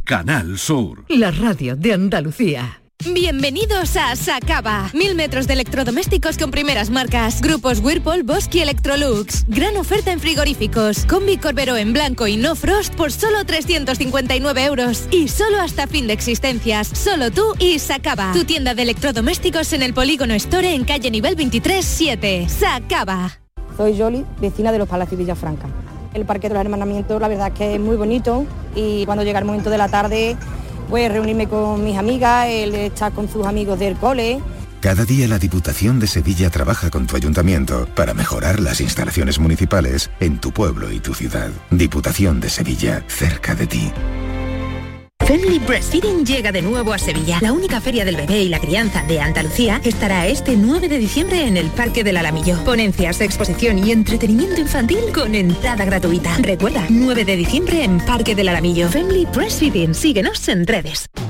Canal Sur. La radio de Andalucía. Bienvenidos a Sacaba. Mil metros de electrodomésticos con primeras marcas. Grupos Whirlpool, Bosque y Electrolux. Gran oferta en frigoríficos. Combi Corbero en blanco y no frost por solo 359 euros. Y solo hasta fin de existencias. Solo tú y Sacaba. Tu tienda de electrodomésticos en el Polígono Store en calle nivel 23 7. Sacaba. Soy Yoli, vecina de los Palacios Villafranca. El Parque de los Hermanamientos la verdad es que es muy bonito y cuando llega el momento de la tarde pues reunirme con mis amigas, él estar con sus amigos del cole. Cada día la Diputación de Sevilla trabaja con tu ayuntamiento para mejorar las instalaciones municipales en tu pueblo y tu ciudad. Diputación de Sevilla, cerca de ti. Family Breastfeeding llega de nuevo a Sevilla. La única feria del bebé y la crianza de Andalucía estará este 9 de diciembre en el Parque del Alamillo. Ponencias, exposición y entretenimiento infantil con entrada gratuita. Recuerda, 9 de diciembre en Parque del Alamillo. Family Breastfeeding. Síguenos en redes.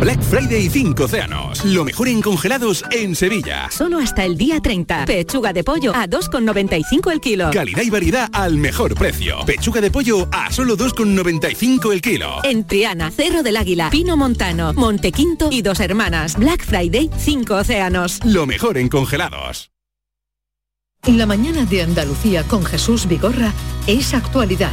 Black Friday 5 océanos. Lo mejor en congelados en Sevilla. Solo hasta el día 30. Pechuga de pollo a 2,95 el kilo. Calidad y variedad al mejor precio. Pechuga de pollo a solo 2,95 el kilo. En Triana, Cerro del Águila, Pino Montano, Montequinto y Dos Hermanas. Black Friday 5 océanos. Lo mejor en congelados. La mañana de Andalucía con Jesús Vigorra es actualidad,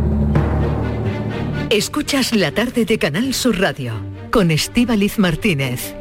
Escuchas la tarde de Canal Sur Radio con Estíbaliz Martínez.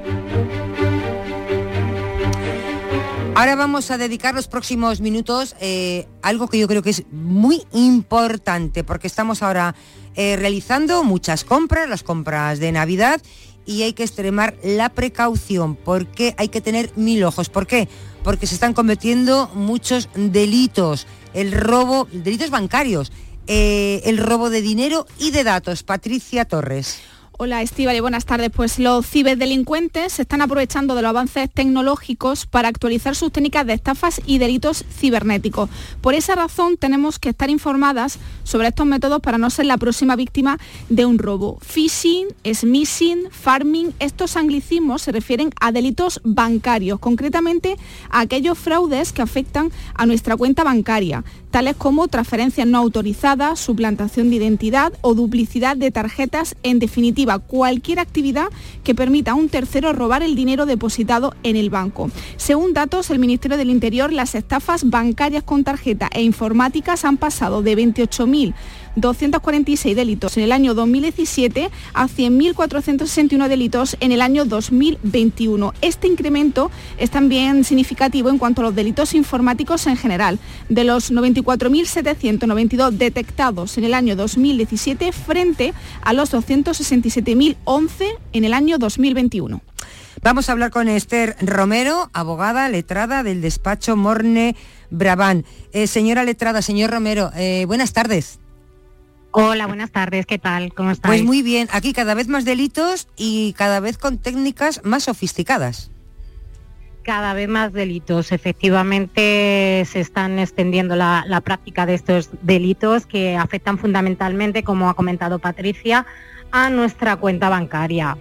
Ahora vamos a dedicar los próximos minutos eh, a algo que yo creo que es muy importante porque estamos ahora eh, realizando muchas compras, las compras de Navidad y hay que extremar la precaución porque hay que tener mil ojos. ¿Por qué? Porque se están cometiendo muchos delitos, el robo, delitos bancarios, eh, el robo de dinero y de datos. Patricia Torres. Hola Estíbal buenas tardes. Pues los ciberdelincuentes se están aprovechando de los avances tecnológicos para actualizar sus técnicas de estafas y delitos cibernéticos. Por esa razón tenemos que estar informadas sobre estos métodos para no ser la próxima víctima de un robo. Phishing, smishing, farming, estos anglicismos se refieren a delitos bancarios, concretamente a aquellos fraudes que afectan a nuestra cuenta bancaria, tales como transferencias no autorizadas, suplantación de identidad o duplicidad de tarjetas, en definitiva, cualquier actividad que permita a un tercero robar el dinero depositado en el banco. Según datos del Ministerio del Interior, las estafas bancarias con tarjeta e informáticas han pasado de 28.000 246 delitos en el año 2017 a 100.461 delitos en el año 2021. Este incremento es también significativo en cuanto a los delitos informáticos en general. De los 94.792 detectados en el año 2017 frente a los 267.011 en el año 2021. Vamos a hablar con Esther Romero, abogada letrada del despacho Morne Brabán. Eh, señora letrada, señor Romero, eh, buenas tardes. Hola, buenas tardes, ¿qué tal? ¿Cómo estáis? Pues muy bien, aquí cada vez más delitos y cada vez con técnicas más sofisticadas. Cada vez más delitos. Efectivamente se están extendiendo la, la práctica de estos delitos que afectan fundamentalmente, como ha comentado Patricia, a nuestra cuenta bancaria.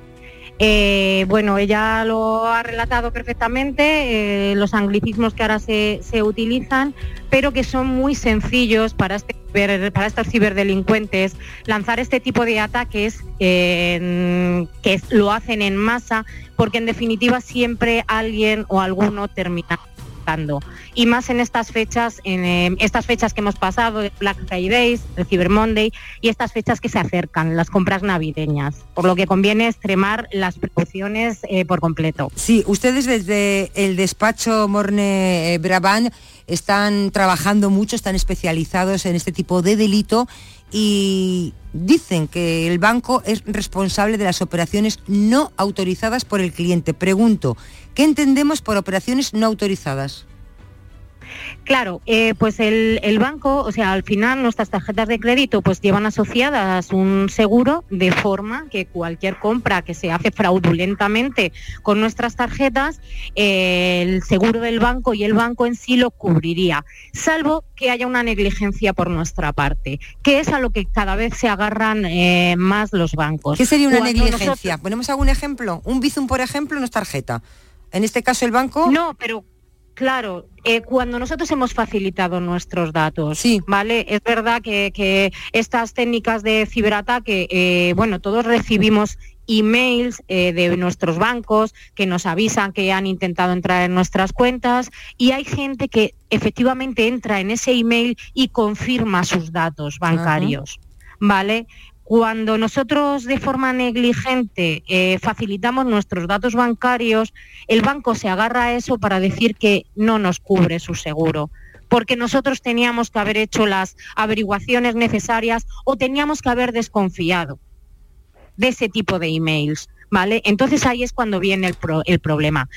Eh, bueno, ella lo ha relatado perfectamente, eh, los anglicismos que ahora se, se utilizan, pero que son muy sencillos para, este para estos ciberdelincuentes lanzar este tipo de ataques que lo hacen en masa, porque en definitiva siempre alguien o alguno termina y más en estas fechas, en eh, estas fechas que hemos pasado, Black Fridays, el Cyber Monday y estas fechas que se acercan, las compras navideñas, por lo que conviene extremar las precauciones eh, por completo. Sí, ustedes desde el despacho Morne eh, Brabant están trabajando mucho, están especializados en este tipo de delito y dicen que el banco es responsable de las operaciones no autorizadas por el cliente. Pregunto, ¿qué entendemos por operaciones no autorizadas? Claro, eh, pues el, el banco, o sea, al final nuestras tarjetas de crédito pues llevan asociadas un seguro de forma que cualquier compra que se hace fraudulentamente con nuestras tarjetas, eh, el seguro del banco y el banco en sí lo cubriría, salvo que haya una negligencia por nuestra parte, que es a lo que cada vez se agarran eh, más los bancos. ¿Qué sería una Cuando negligencia? nosotros- ¿Ponemos algún ejemplo? Un Bizum, por ejemplo, no es tarjeta. En este caso el banco... No, pero Claro, eh, cuando nosotros hemos facilitado nuestros datos, ¿vale? Es verdad que, que estas técnicas de ciberataque, eh, bueno, todos recibimos emails eh, de nuestros bancos que nos avisan que han intentado entrar en nuestras cuentas y hay gente que efectivamente entra en ese email y confirma sus datos bancarios, ¿vale? Cuando nosotros de forma negligente eh, facilitamos nuestros datos bancarios, el banco se agarra a eso para decir que no nos cubre su seguro, porque nosotros teníamos que haber hecho las averiguaciones necesarias o teníamos que haber desconfiado de ese tipo de emails, ¿vale? Entonces ahí es cuando viene el, pro- el problema.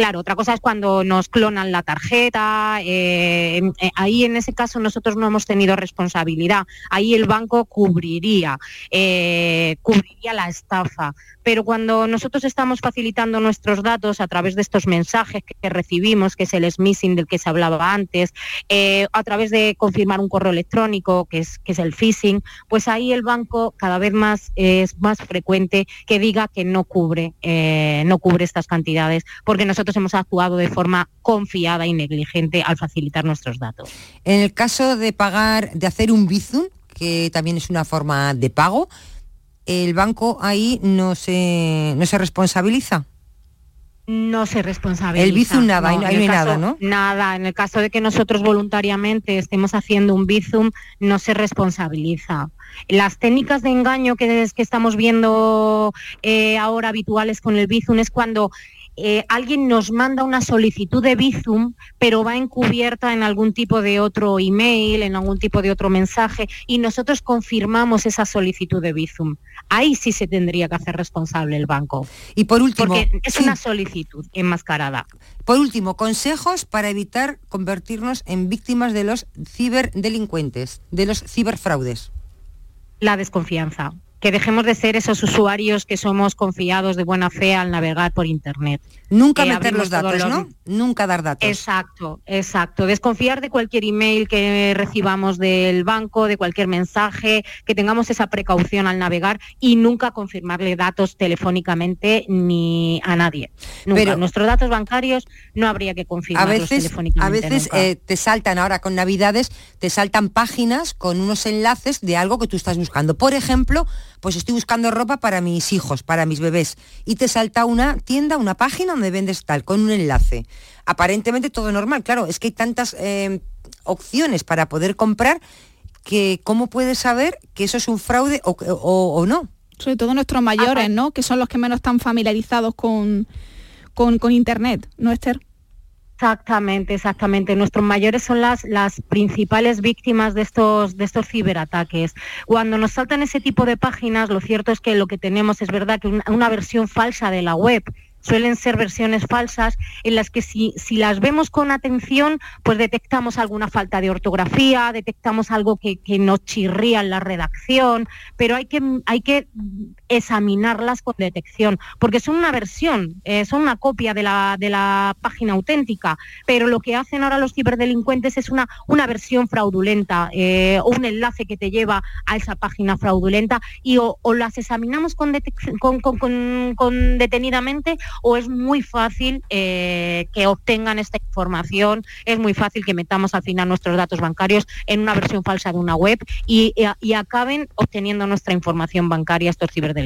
Claro, otra cosa es cuando nos clonan la tarjeta, eh, eh, ahí en ese caso nosotros no hemos tenido responsabilidad, ahí el banco cubriría, eh, cubriría la estafa. Pero cuando nosotros estamos facilitando nuestros datos a través de estos mensajes que, recibimos, que es el smishing del que se hablaba antes, a través de confirmar un correo electrónico, que es, que es el phishing, pues ahí el banco cada vez más es más frecuente que diga que no cubre, no cubre estas cantidades, porque nosotros hemos actuado de forma confiada y negligente al facilitar nuestros datos. En el caso de pagar, de hacer un Bizum, que también es una forma de pago, el banco ahí no se, no se responsabiliza. No se responsabiliza. El Bizum nada, no, hay nada, ¿no? Nada, en el caso de que nosotros voluntariamente estemos haciendo un Bizum, no se responsabiliza. Las técnicas de engaño que, que estamos viendo eh, ahora habituales con el Bizum es cuando eh, alguien nos manda una solicitud de Bizum, pero va encubierta en algún tipo de otro email, en algún tipo de otro mensaje, y nosotros confirmamos esa solicitud de Bizum. Ahí sí se tendría que hacer responsable el banco. Y por último... Porque es una solicitud enmascarada. Por último, consejos para evitar convertirnos en víctimas de los ciberdelincuentes, de los ciberfraudes. La desconfianza que dejemos de ser esos usuarios que somos confiados de buena fe al navegar por Internet. Nunca meter los datos, ¿no? Nunca dar datos. Exacto, exacto. Desconfiar de cualquier email que recibamos del banco, de cualquier mensaje, que tengamos esa precaución al navegar y nunca confirmarle datos telefónicamente ni a nadie. Nunca. Pero nuestros datos bancarios no habría que confirmarlos a veces, telefónicamente. A veces eh, te saltan ahora con Navidades, te saltan páginas con unos enlaces de algo que tú estás buscando. Por ejemplo, pues estoy buscando ropa para mis hijos, para mis bebés, y te salta una tienda, una página donde vendes tal, con un enlace. Aparentemente todo normal, claro, es que hay tantas eh, opciones para poder comprar que cómo puedes saber que eso es un fraude o, no. Sobre todo nuestros mayores, ¿no? Que son los que menos están familiarizados con, con, con Internet, ¿no, Esther? Exactamente, exactamente. Nuestros mayores son las, las principales víctimas de estos, de estos ciberataques. Cuando nos saltan ese tipo de páginas, lo cierto es que lo que tenemos es verdad que una versión falsa de la web suelen ser versiones falsas en las que si, si, las vemos con atención, pues detectamos alguna falta de ortografía, detectamos algo que, que nos chirría en la redacción, pero hay que, hay que examinarlas con detección, porque son una versión, eh, son una copia de la, de la página auténtica, pero lo que hacen ahora los ciberdelincuentes es una, una versión fraudulenta eh, o un enlace que te lleva a esa página fraudulenta y o, las examinamos con, con, con, detenidamente o es muy fácil eh, que obtengan esta información, es muy fácil que metamos al final nuestros datos bancarios en una versión falsa de una web y, acaben obteniendo nuestra información bancaria estos ciberdelincuentes.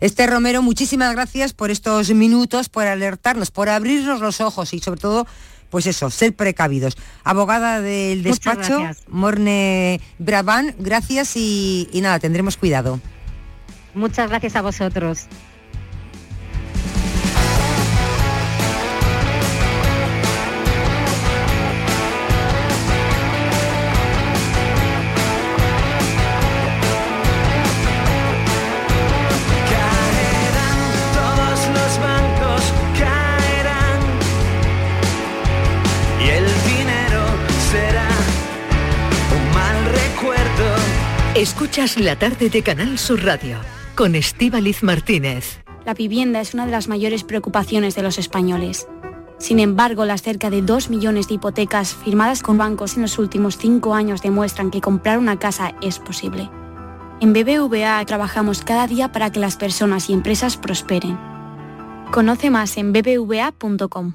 Este Romero, muchísimas gracias por estos minutos, por alertarnos, por abrirnos los ojos y sobre todo, pues eso, ser precavidos. Abogada del despacho, Morne Brabán, gracias y nada, tendremos cuidado. Muchas gracias a vosotros. Escuchas la tarde de Canal Sur Radio con Estíbaliz Martínez. La vivienda es una de las mayores preocupaciones de los españoles. Sin embargo, las cerca de 2 millones de hipotecas firmadas con bancos en los últimos cinco años demuestran que comprar una casa es posible. En BBVA trabajamos cada día para que las personas y empresas prosperen. Conoce más en bbva.com.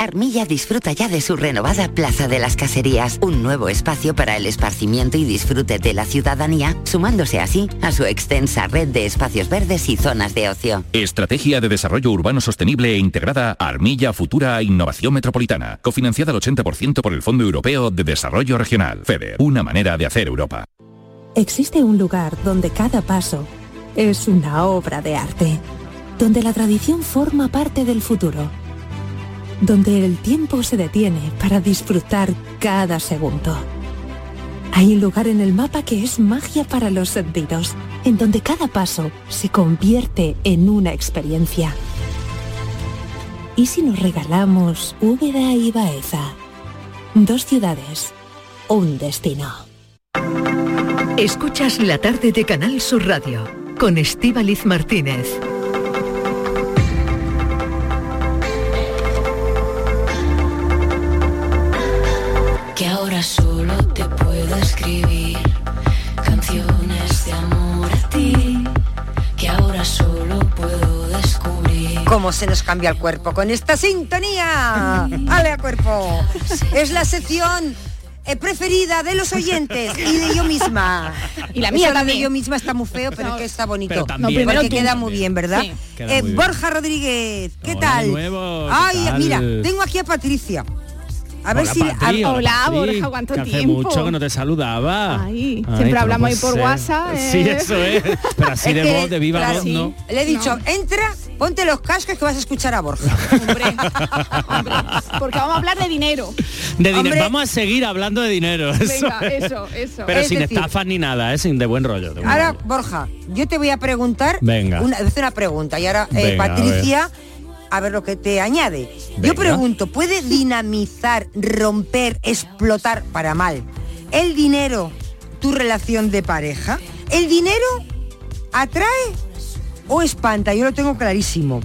Armilla disfruta ya de su renovada Plaza de las Caserías, un nuevo espacio para el esparcimiento y disfrute de la ciudadanía, sumándose así a su extensa red de espacios verdes y zonas de ocio. Estrategia de Desarrollo Urbano Sostenible e integrada Armilla Futura Innovación Metropolitana, cofinanciada al 80% por el Fondo Europeo de Desarrollo Regional, FEDER, una manera de hacer Europa. existe un lugar donde cada paso es una obra de arte, donde la tradición forma parte del futuro, donde el tiempo se detiene para disfrutar cada segundo. Hay un lugar en el mapa que es magia para los sentidos, en donde cada paso se convierte en una experiencia. ¿Y si nos regalamos Úbeda y Baeza? Dos ciudades, un destino. Escuchas la tarde de Canal Sur Radio con Estíbaliz Martínez. ¿Cómo se nos cambia el cuerpo con esta sintonía? ¡Ale a cuerpo! Es la sección eh, preferida de los oyentes y de yo misma. Y la mía Eso de también. yo misma está muy feo, pero que está bonito. Pero también. Porque No, primero tú. queda muy bien, ¿verdad? Sí. Eh, muy bien. Borja Rodríguez, ¿qué Hola tal? nuevo, ¿qué Ay, tal? mira, tengo aquí a Patricia. A ver Hola, si... Patri, a- Hola, Patri, Borja, ¿cuánto que hace tiempo? mucho que no te saludaba. Ay, Ay, siempre ¿cómo hablamos ahí por ser? WhatsApp. Sí, ¿eh? eso es. Pero así Es de que, voz, de viva voz, ¿no? Le he dicho, entra, ponte los cascos que vas a escuchar a Borja. Porque vamos a hablar de dinero. De dinero. Hombre. Vamos a seguir hablando de dinero. Eso, Venga, es. eso, eso. Pero Es sin decir- estafas ni nada, ¿eh? sin de buen rollo. de buen Ahora, rollo. Borja, yo te voy a preguntar Venga. una, una pregunta y ahora eh, Venga, a Patricia a ver. lo que te añade. Yo pregunto, ¿puede dinamizar, romper, explotar para mal el dinero tu relación de pareja? ¿El dinero atrae o espanta? Yo lo tengo clarísimo.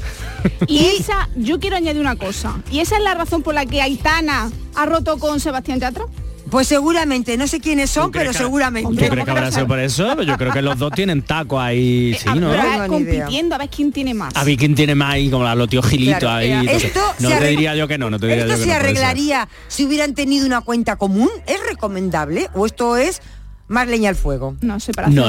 Y esa, yo quiero añadir una cosa. ¿Y esa es la razón por la que Aitana ha roto con Sebastián Yatra? Pues seguramente, no sé quiénes son, pero que- seguramente. ¿Tú crees que habrá sido por eso? Yo creo que los dos tienen taco ahí, sí, ¿no? Pero, eh, idea. compitiendo a ver quién tiene más. A ver quién tiene más ahí, como a los tíos gilitos Claro, ahí. eh, entonces, esto no te diría yo que no, no te diría ¿Esto yo que se no arreglaría si hubieran tenido una cuenta común? ¿Es recomendable? ¿O esto es más leña al fuego? No,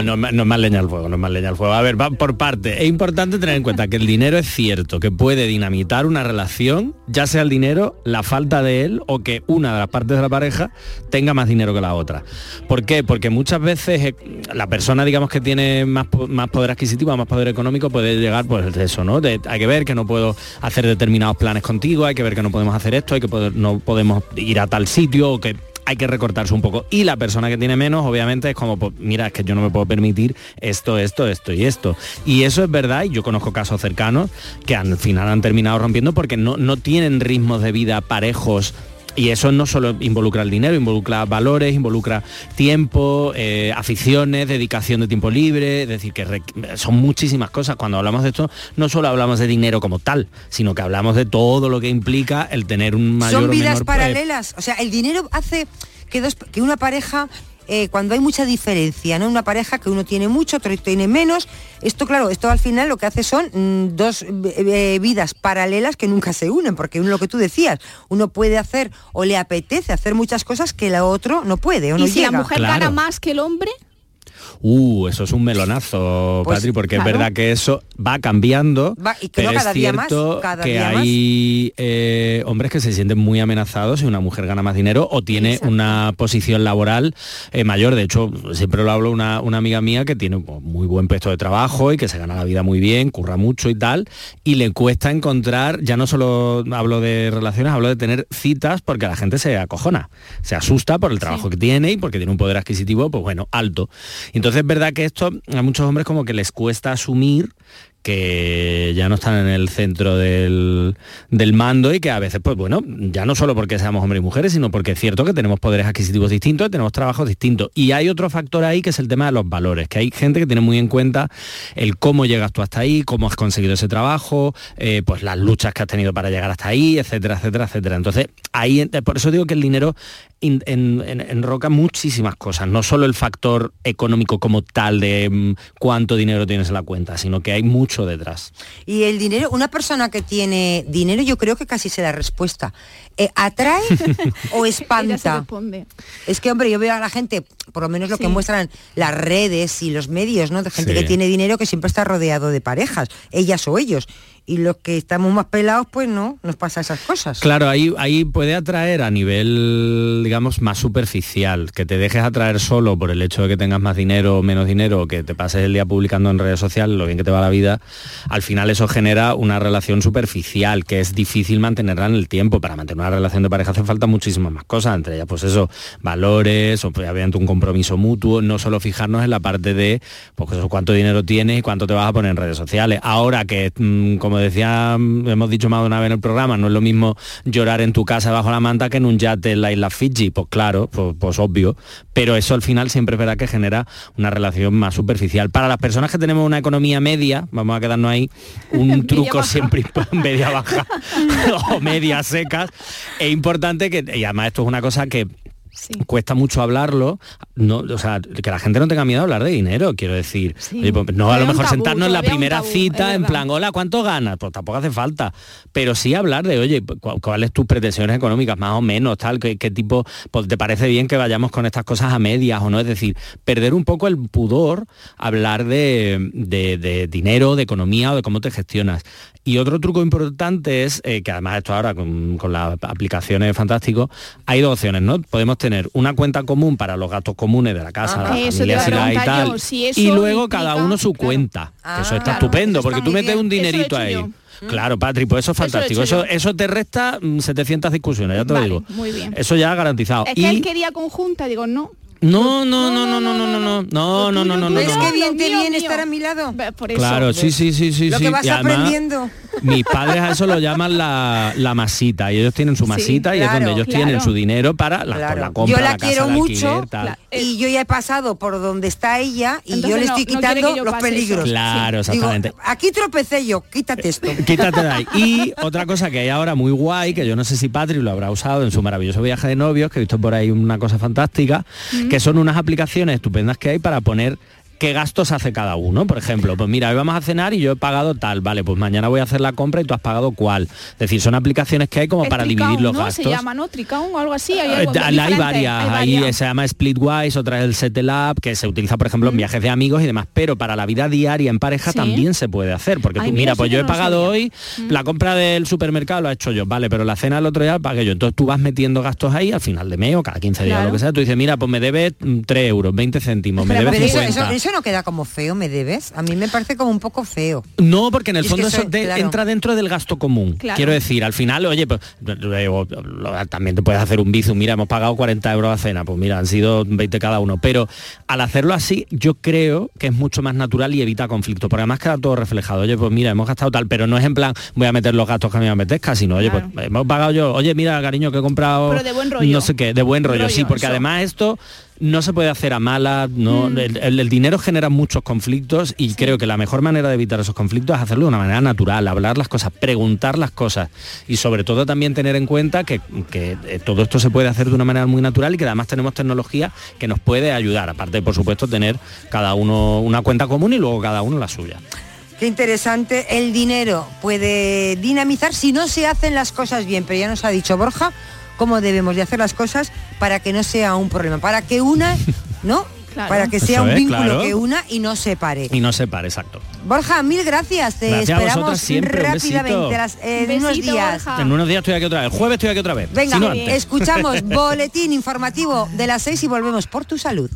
No, no, no es más leña al fuego, no es más leña al fuego. A ver, va por parte. Es importante tener en cuenta que el dinero es cierto, que puede dinamitar una relación, ya sea el dinero, la falta de él o que una de las partes de la pareja tenga más dinero que la otra. ¿Por qué? Porque muchas veces eh, la persona, digamos, que tiene más, más poder adquisitivo, más poder económico, puede llegar, pues eso, ¿no? De- hay que ver que no puedo hacer determinados planes contigo, hay que ver que no podemos hacer esto, hay que poder, no podemos ir a tal sitio o que hay que recortarse un poco. Y la persona que tiene menos, obviamente, es como, pues, mira, es que yo no me puedo permitir esto, esto, esto y esto. Y eso es verdad, y yo conozco casos cercanos que al final han terminado rompiendo porque no, no tienen ritmos de vida parejos. Y eso no solo involucra el dinero, involucra valores, involucra tiempo, eh, aficiones, dedicación de tiempo libre, es decir, que son muchísimas cosas. Cuando hablamos de esto, no solo hablamos de dinero como tal, sino que hablamos de todo lo que implica el tener un mayor Son o vidas menor, pues, paralelas. O sea, el dinero hace que, dos, que una pareja, eh, cuando hay mucha diferencia, ¿no? Una pareja que uno tiene mucho, otro tiene menos. Esto, claro, esto al final lo que hace son mm, dos eh, eh, vidas paralelas que nunca se unen, porque uno lo que tú decías, uno puede hacer o le apetece hacer muchas cosas que la otro no puede o no y si llega. la mujer gana más que el hombre, Uh, eso es un melonazo, Pues, Patri, porque claro. es verdad que eso va cambiando. Va, y pero cada es día más, cierto cada que día hay eh, hombres que se sienten muy amenazados si una mujer gana más dinero o tiene una posición laboral eh, mayor. De hecho, siempre lo hablo una, una amiga mía que tiene pues, muy buen puesto de trabajo y que se gana la vida muy bien, curra mucho y tal, y le cuesta encontrar, ya no solo hablo de relaciones, hablo de tener citas porque la gente se acojona, se asusta por el trabajo que tiene y porque tiene un poder adquisitivo, pues bueno, alto. Entonces es verdad que esto a muchos hombres como que les cuesta asumir que ya no están en el centro del, del mando y que a veces, pues bueno, ya no solo porque seamos hombres y mujeres, sino porque es cierto que tenemos poderes adquisitivos distintos, tenemos trabajos distintos. Y hay otro factor ahí que es el tema de los valores, que hay gente que tiene muy en cuenta el cómo llegas tú hasta ahí, cómo has conseguido ese trabajo, eh, pues las luchas que has tenido para llegar hasta ahí, etcétera, etcétera, etcétera. Entonces, ahí, eh, por eso digo que el dinero in- en- en- enroca muchísimas cosas, no solo el factor económico como tal de mm, cuánto dinero tienes en la cuenta, sino que hay mucho detrás. Y el dinero, una persona que tiene dinero, yo creo que casi se da respuesta. Eh, ¿Atrae o espanta? Es que, hombre, yo veo a la gente, por lo menos lo que muestran las redes y los medios, ¿no? De gente Sí. que tiene dinero que siempre está rodeado de parejas, ellas o ellos. y los que estamos más pelados, pues no, nos pasa esas cosas. Claro, ahí, ahí puede atraer a nivel, digamos, más superficial, que te dejes atraer solo por el hecho de que tengas más dinero o menos dinero, que te pases el día publicando en redes sociales lo bien que te va la vida, al final eso genera una relación superficial, que es difícil mantenerla en el tiempo. Para mantener una relación de pareja hace falta muchísimas más cosas, entre ellas, pues eso, valores, o pues, obviamente un compromiso mutuo, no solo fijarnos en la parte de, pues eso, cuánto dinero tienes y cuánto te vas a poner en redes sociales. Ahora que, mm, como decía, mm, hemos dicho más de una vez en el programa, no es lo mismo llorar en tu casa bajo la manta que en un yate en la isla Fiji, pues claro, pues, pues obvio, pero eso al final siempre es verdad que genera una relación más superficial. Para las personas que tenemos una economía media, vamos a quedarnos ahí, un truco siempre media baja o media secas, es importante que, y además esto es una cosa que cuesta mucho hablarlo, no, o sea, que la gente no tenga miedo a hablar de dinero, quiero decir. Oye, pues, no a lo mejor sentarnos en la primera cita en plan, hola, ¿cuánto ganas? Pues tampoco hace falta. Pero sí hablar de, oye, cu- ¿cuáles tus pretensiones económicas? Más o menos, tal, qué, qué tipo, pues te parece bien que vayamos con estas cosas a medias o no. Es decir, perder un poco el pudor, hablar de, de- de dinero, de economía o de cómo te gestionas. Y otro truco importante es, eh, que además esto ahora con, con las aplicaciones es fantástico, hay dos opciones, ¿no? Podemos tener una cuenta común para los gastos comunes de la casa, Ah, la familia, la y tal. yo, si eso y luego cada uno su cuenta. que eso está estupendo, porque tú metes un dinerito ahí. Claro, Patri, pues eso es fantástico. Eso, eso te resta mm, 700 discusiones, ya te Vale, lo digo. muy bien. Eso ya garantizado. Es que y él quería conjunta, digo, no. No, no, no, no, no, no, no, no, no, no, no, no, no. ¿Ves no. qué bien te viene estar a mi lado? Por eso. Claro, sí, sí, sí, sí. Lo sí. que vas aprendiendo. Mis padres a eso lo llaman la, la masita y ellos tienen su masita y es donde ellos claro. tienen su dinero para la, por la compra, yo la, casa quiero mucho alquiler, tal. y yo ya he pasado por donde está ella y yo le estoy no quitando que los eso. peligros. Claro, exactamente. aquí tropecé yo, quítate esto. Quítate de ahí. Y otra cosa que hay ahora muy guay, que yo no sé si Patri lo habrá usado en su maravilloso viaje de novios, que he visto por ahí una cosa fantástica, que son unas aplicaciones estupendas que hay para poner qué gastos hace cada uno. Por ejemplo, pues mira, hoy vamos a cenar y yo he pagado tal, vale, pues mañana voy a hacer la compra y tú has pagado cuál. Es decir, son aplicaciones que hay como Es para Tricaun, dividir los ¿no? gastos. Se llama, ¿no? Tricaun o algo así. Hay, Eh, algo hay diferente, varias, hay ahí se llama Splitwise, otra es el Settle Up, que se utiliza, por ejemplo, en viajes de amigos y demás, pero para la vida diaria en pareja Sí. también se puede hacer, porque Ay, tú, mira, pues yo he pagado hoy, la compra del supermercado lo he hecho yo, vale, pero la cena el otro día la pagué yo, entonces tú vas metiendo gastos ahí al final de mes o cada 15 días, Claro. lo que sea, tú dices, mira, pues me debes 3 euros, 20 céntimos, me eso, 50. eso- eso no queda como feo, ¿me debes? A mí me parece como un poco feo. No, porque en el fondo que eso soy- de- claro. entra dentro del gasto común. Claro. Quiero decir, al final, oye, pues también te puedes hacer un bizum, mira, hemos pagado 40 euros a cena, pues mira, han sido 20 cada uno. Pero al hacerlo así, yo creo que es mucho más natural y evita conflicto, porque además queda todo reflejado. Oye, pues mira, hemos gastado tal, pero no es en plan, voy a meter los gastos que a mí me apetezca, sino, oye, pues hemos pagado yo, oye, mira, cariño, que he comprado Pero de buen rollo. no sé qué, de buen rollo, Rollo, sí, porque eso. además esto no se puede hacer a malas, no, Mm. el, el- el dinero genera muchos conflictos y creo que la mejor manera de evitar esos conflictos es hacerlo de una manera natural, hablar las cosas, preguntar las cosas y sobre todo también tener en cuenta que, que, eh, todo esto se puede hacer de una manera muy natural y que además tenemos tecnología que nos puede ayudar, aparte por supuesto tener cada uno una cuenta común y luego cada uno la suya. Qué interesante, el dinero puede dinamizar si no se hacen las cosas bien, pero ya nos ha dicho Borja cómo debemos de hacer las cosas para que no sea un problema, para que una, ¿no? Claro. Para que sea Eso un es, vínculo claro. que una y no separe. Y no se pare, exacto. Borja, mil gracias, te Gracias a esperamos siempre, rápidamente las- en Besito, unos días. Borja. En unos días estoy aquí otra vez, el jueves estoy aquí otra vez. Venga, si no antes. escuchamos boletín informativo de las seis y volvemos por tu salud.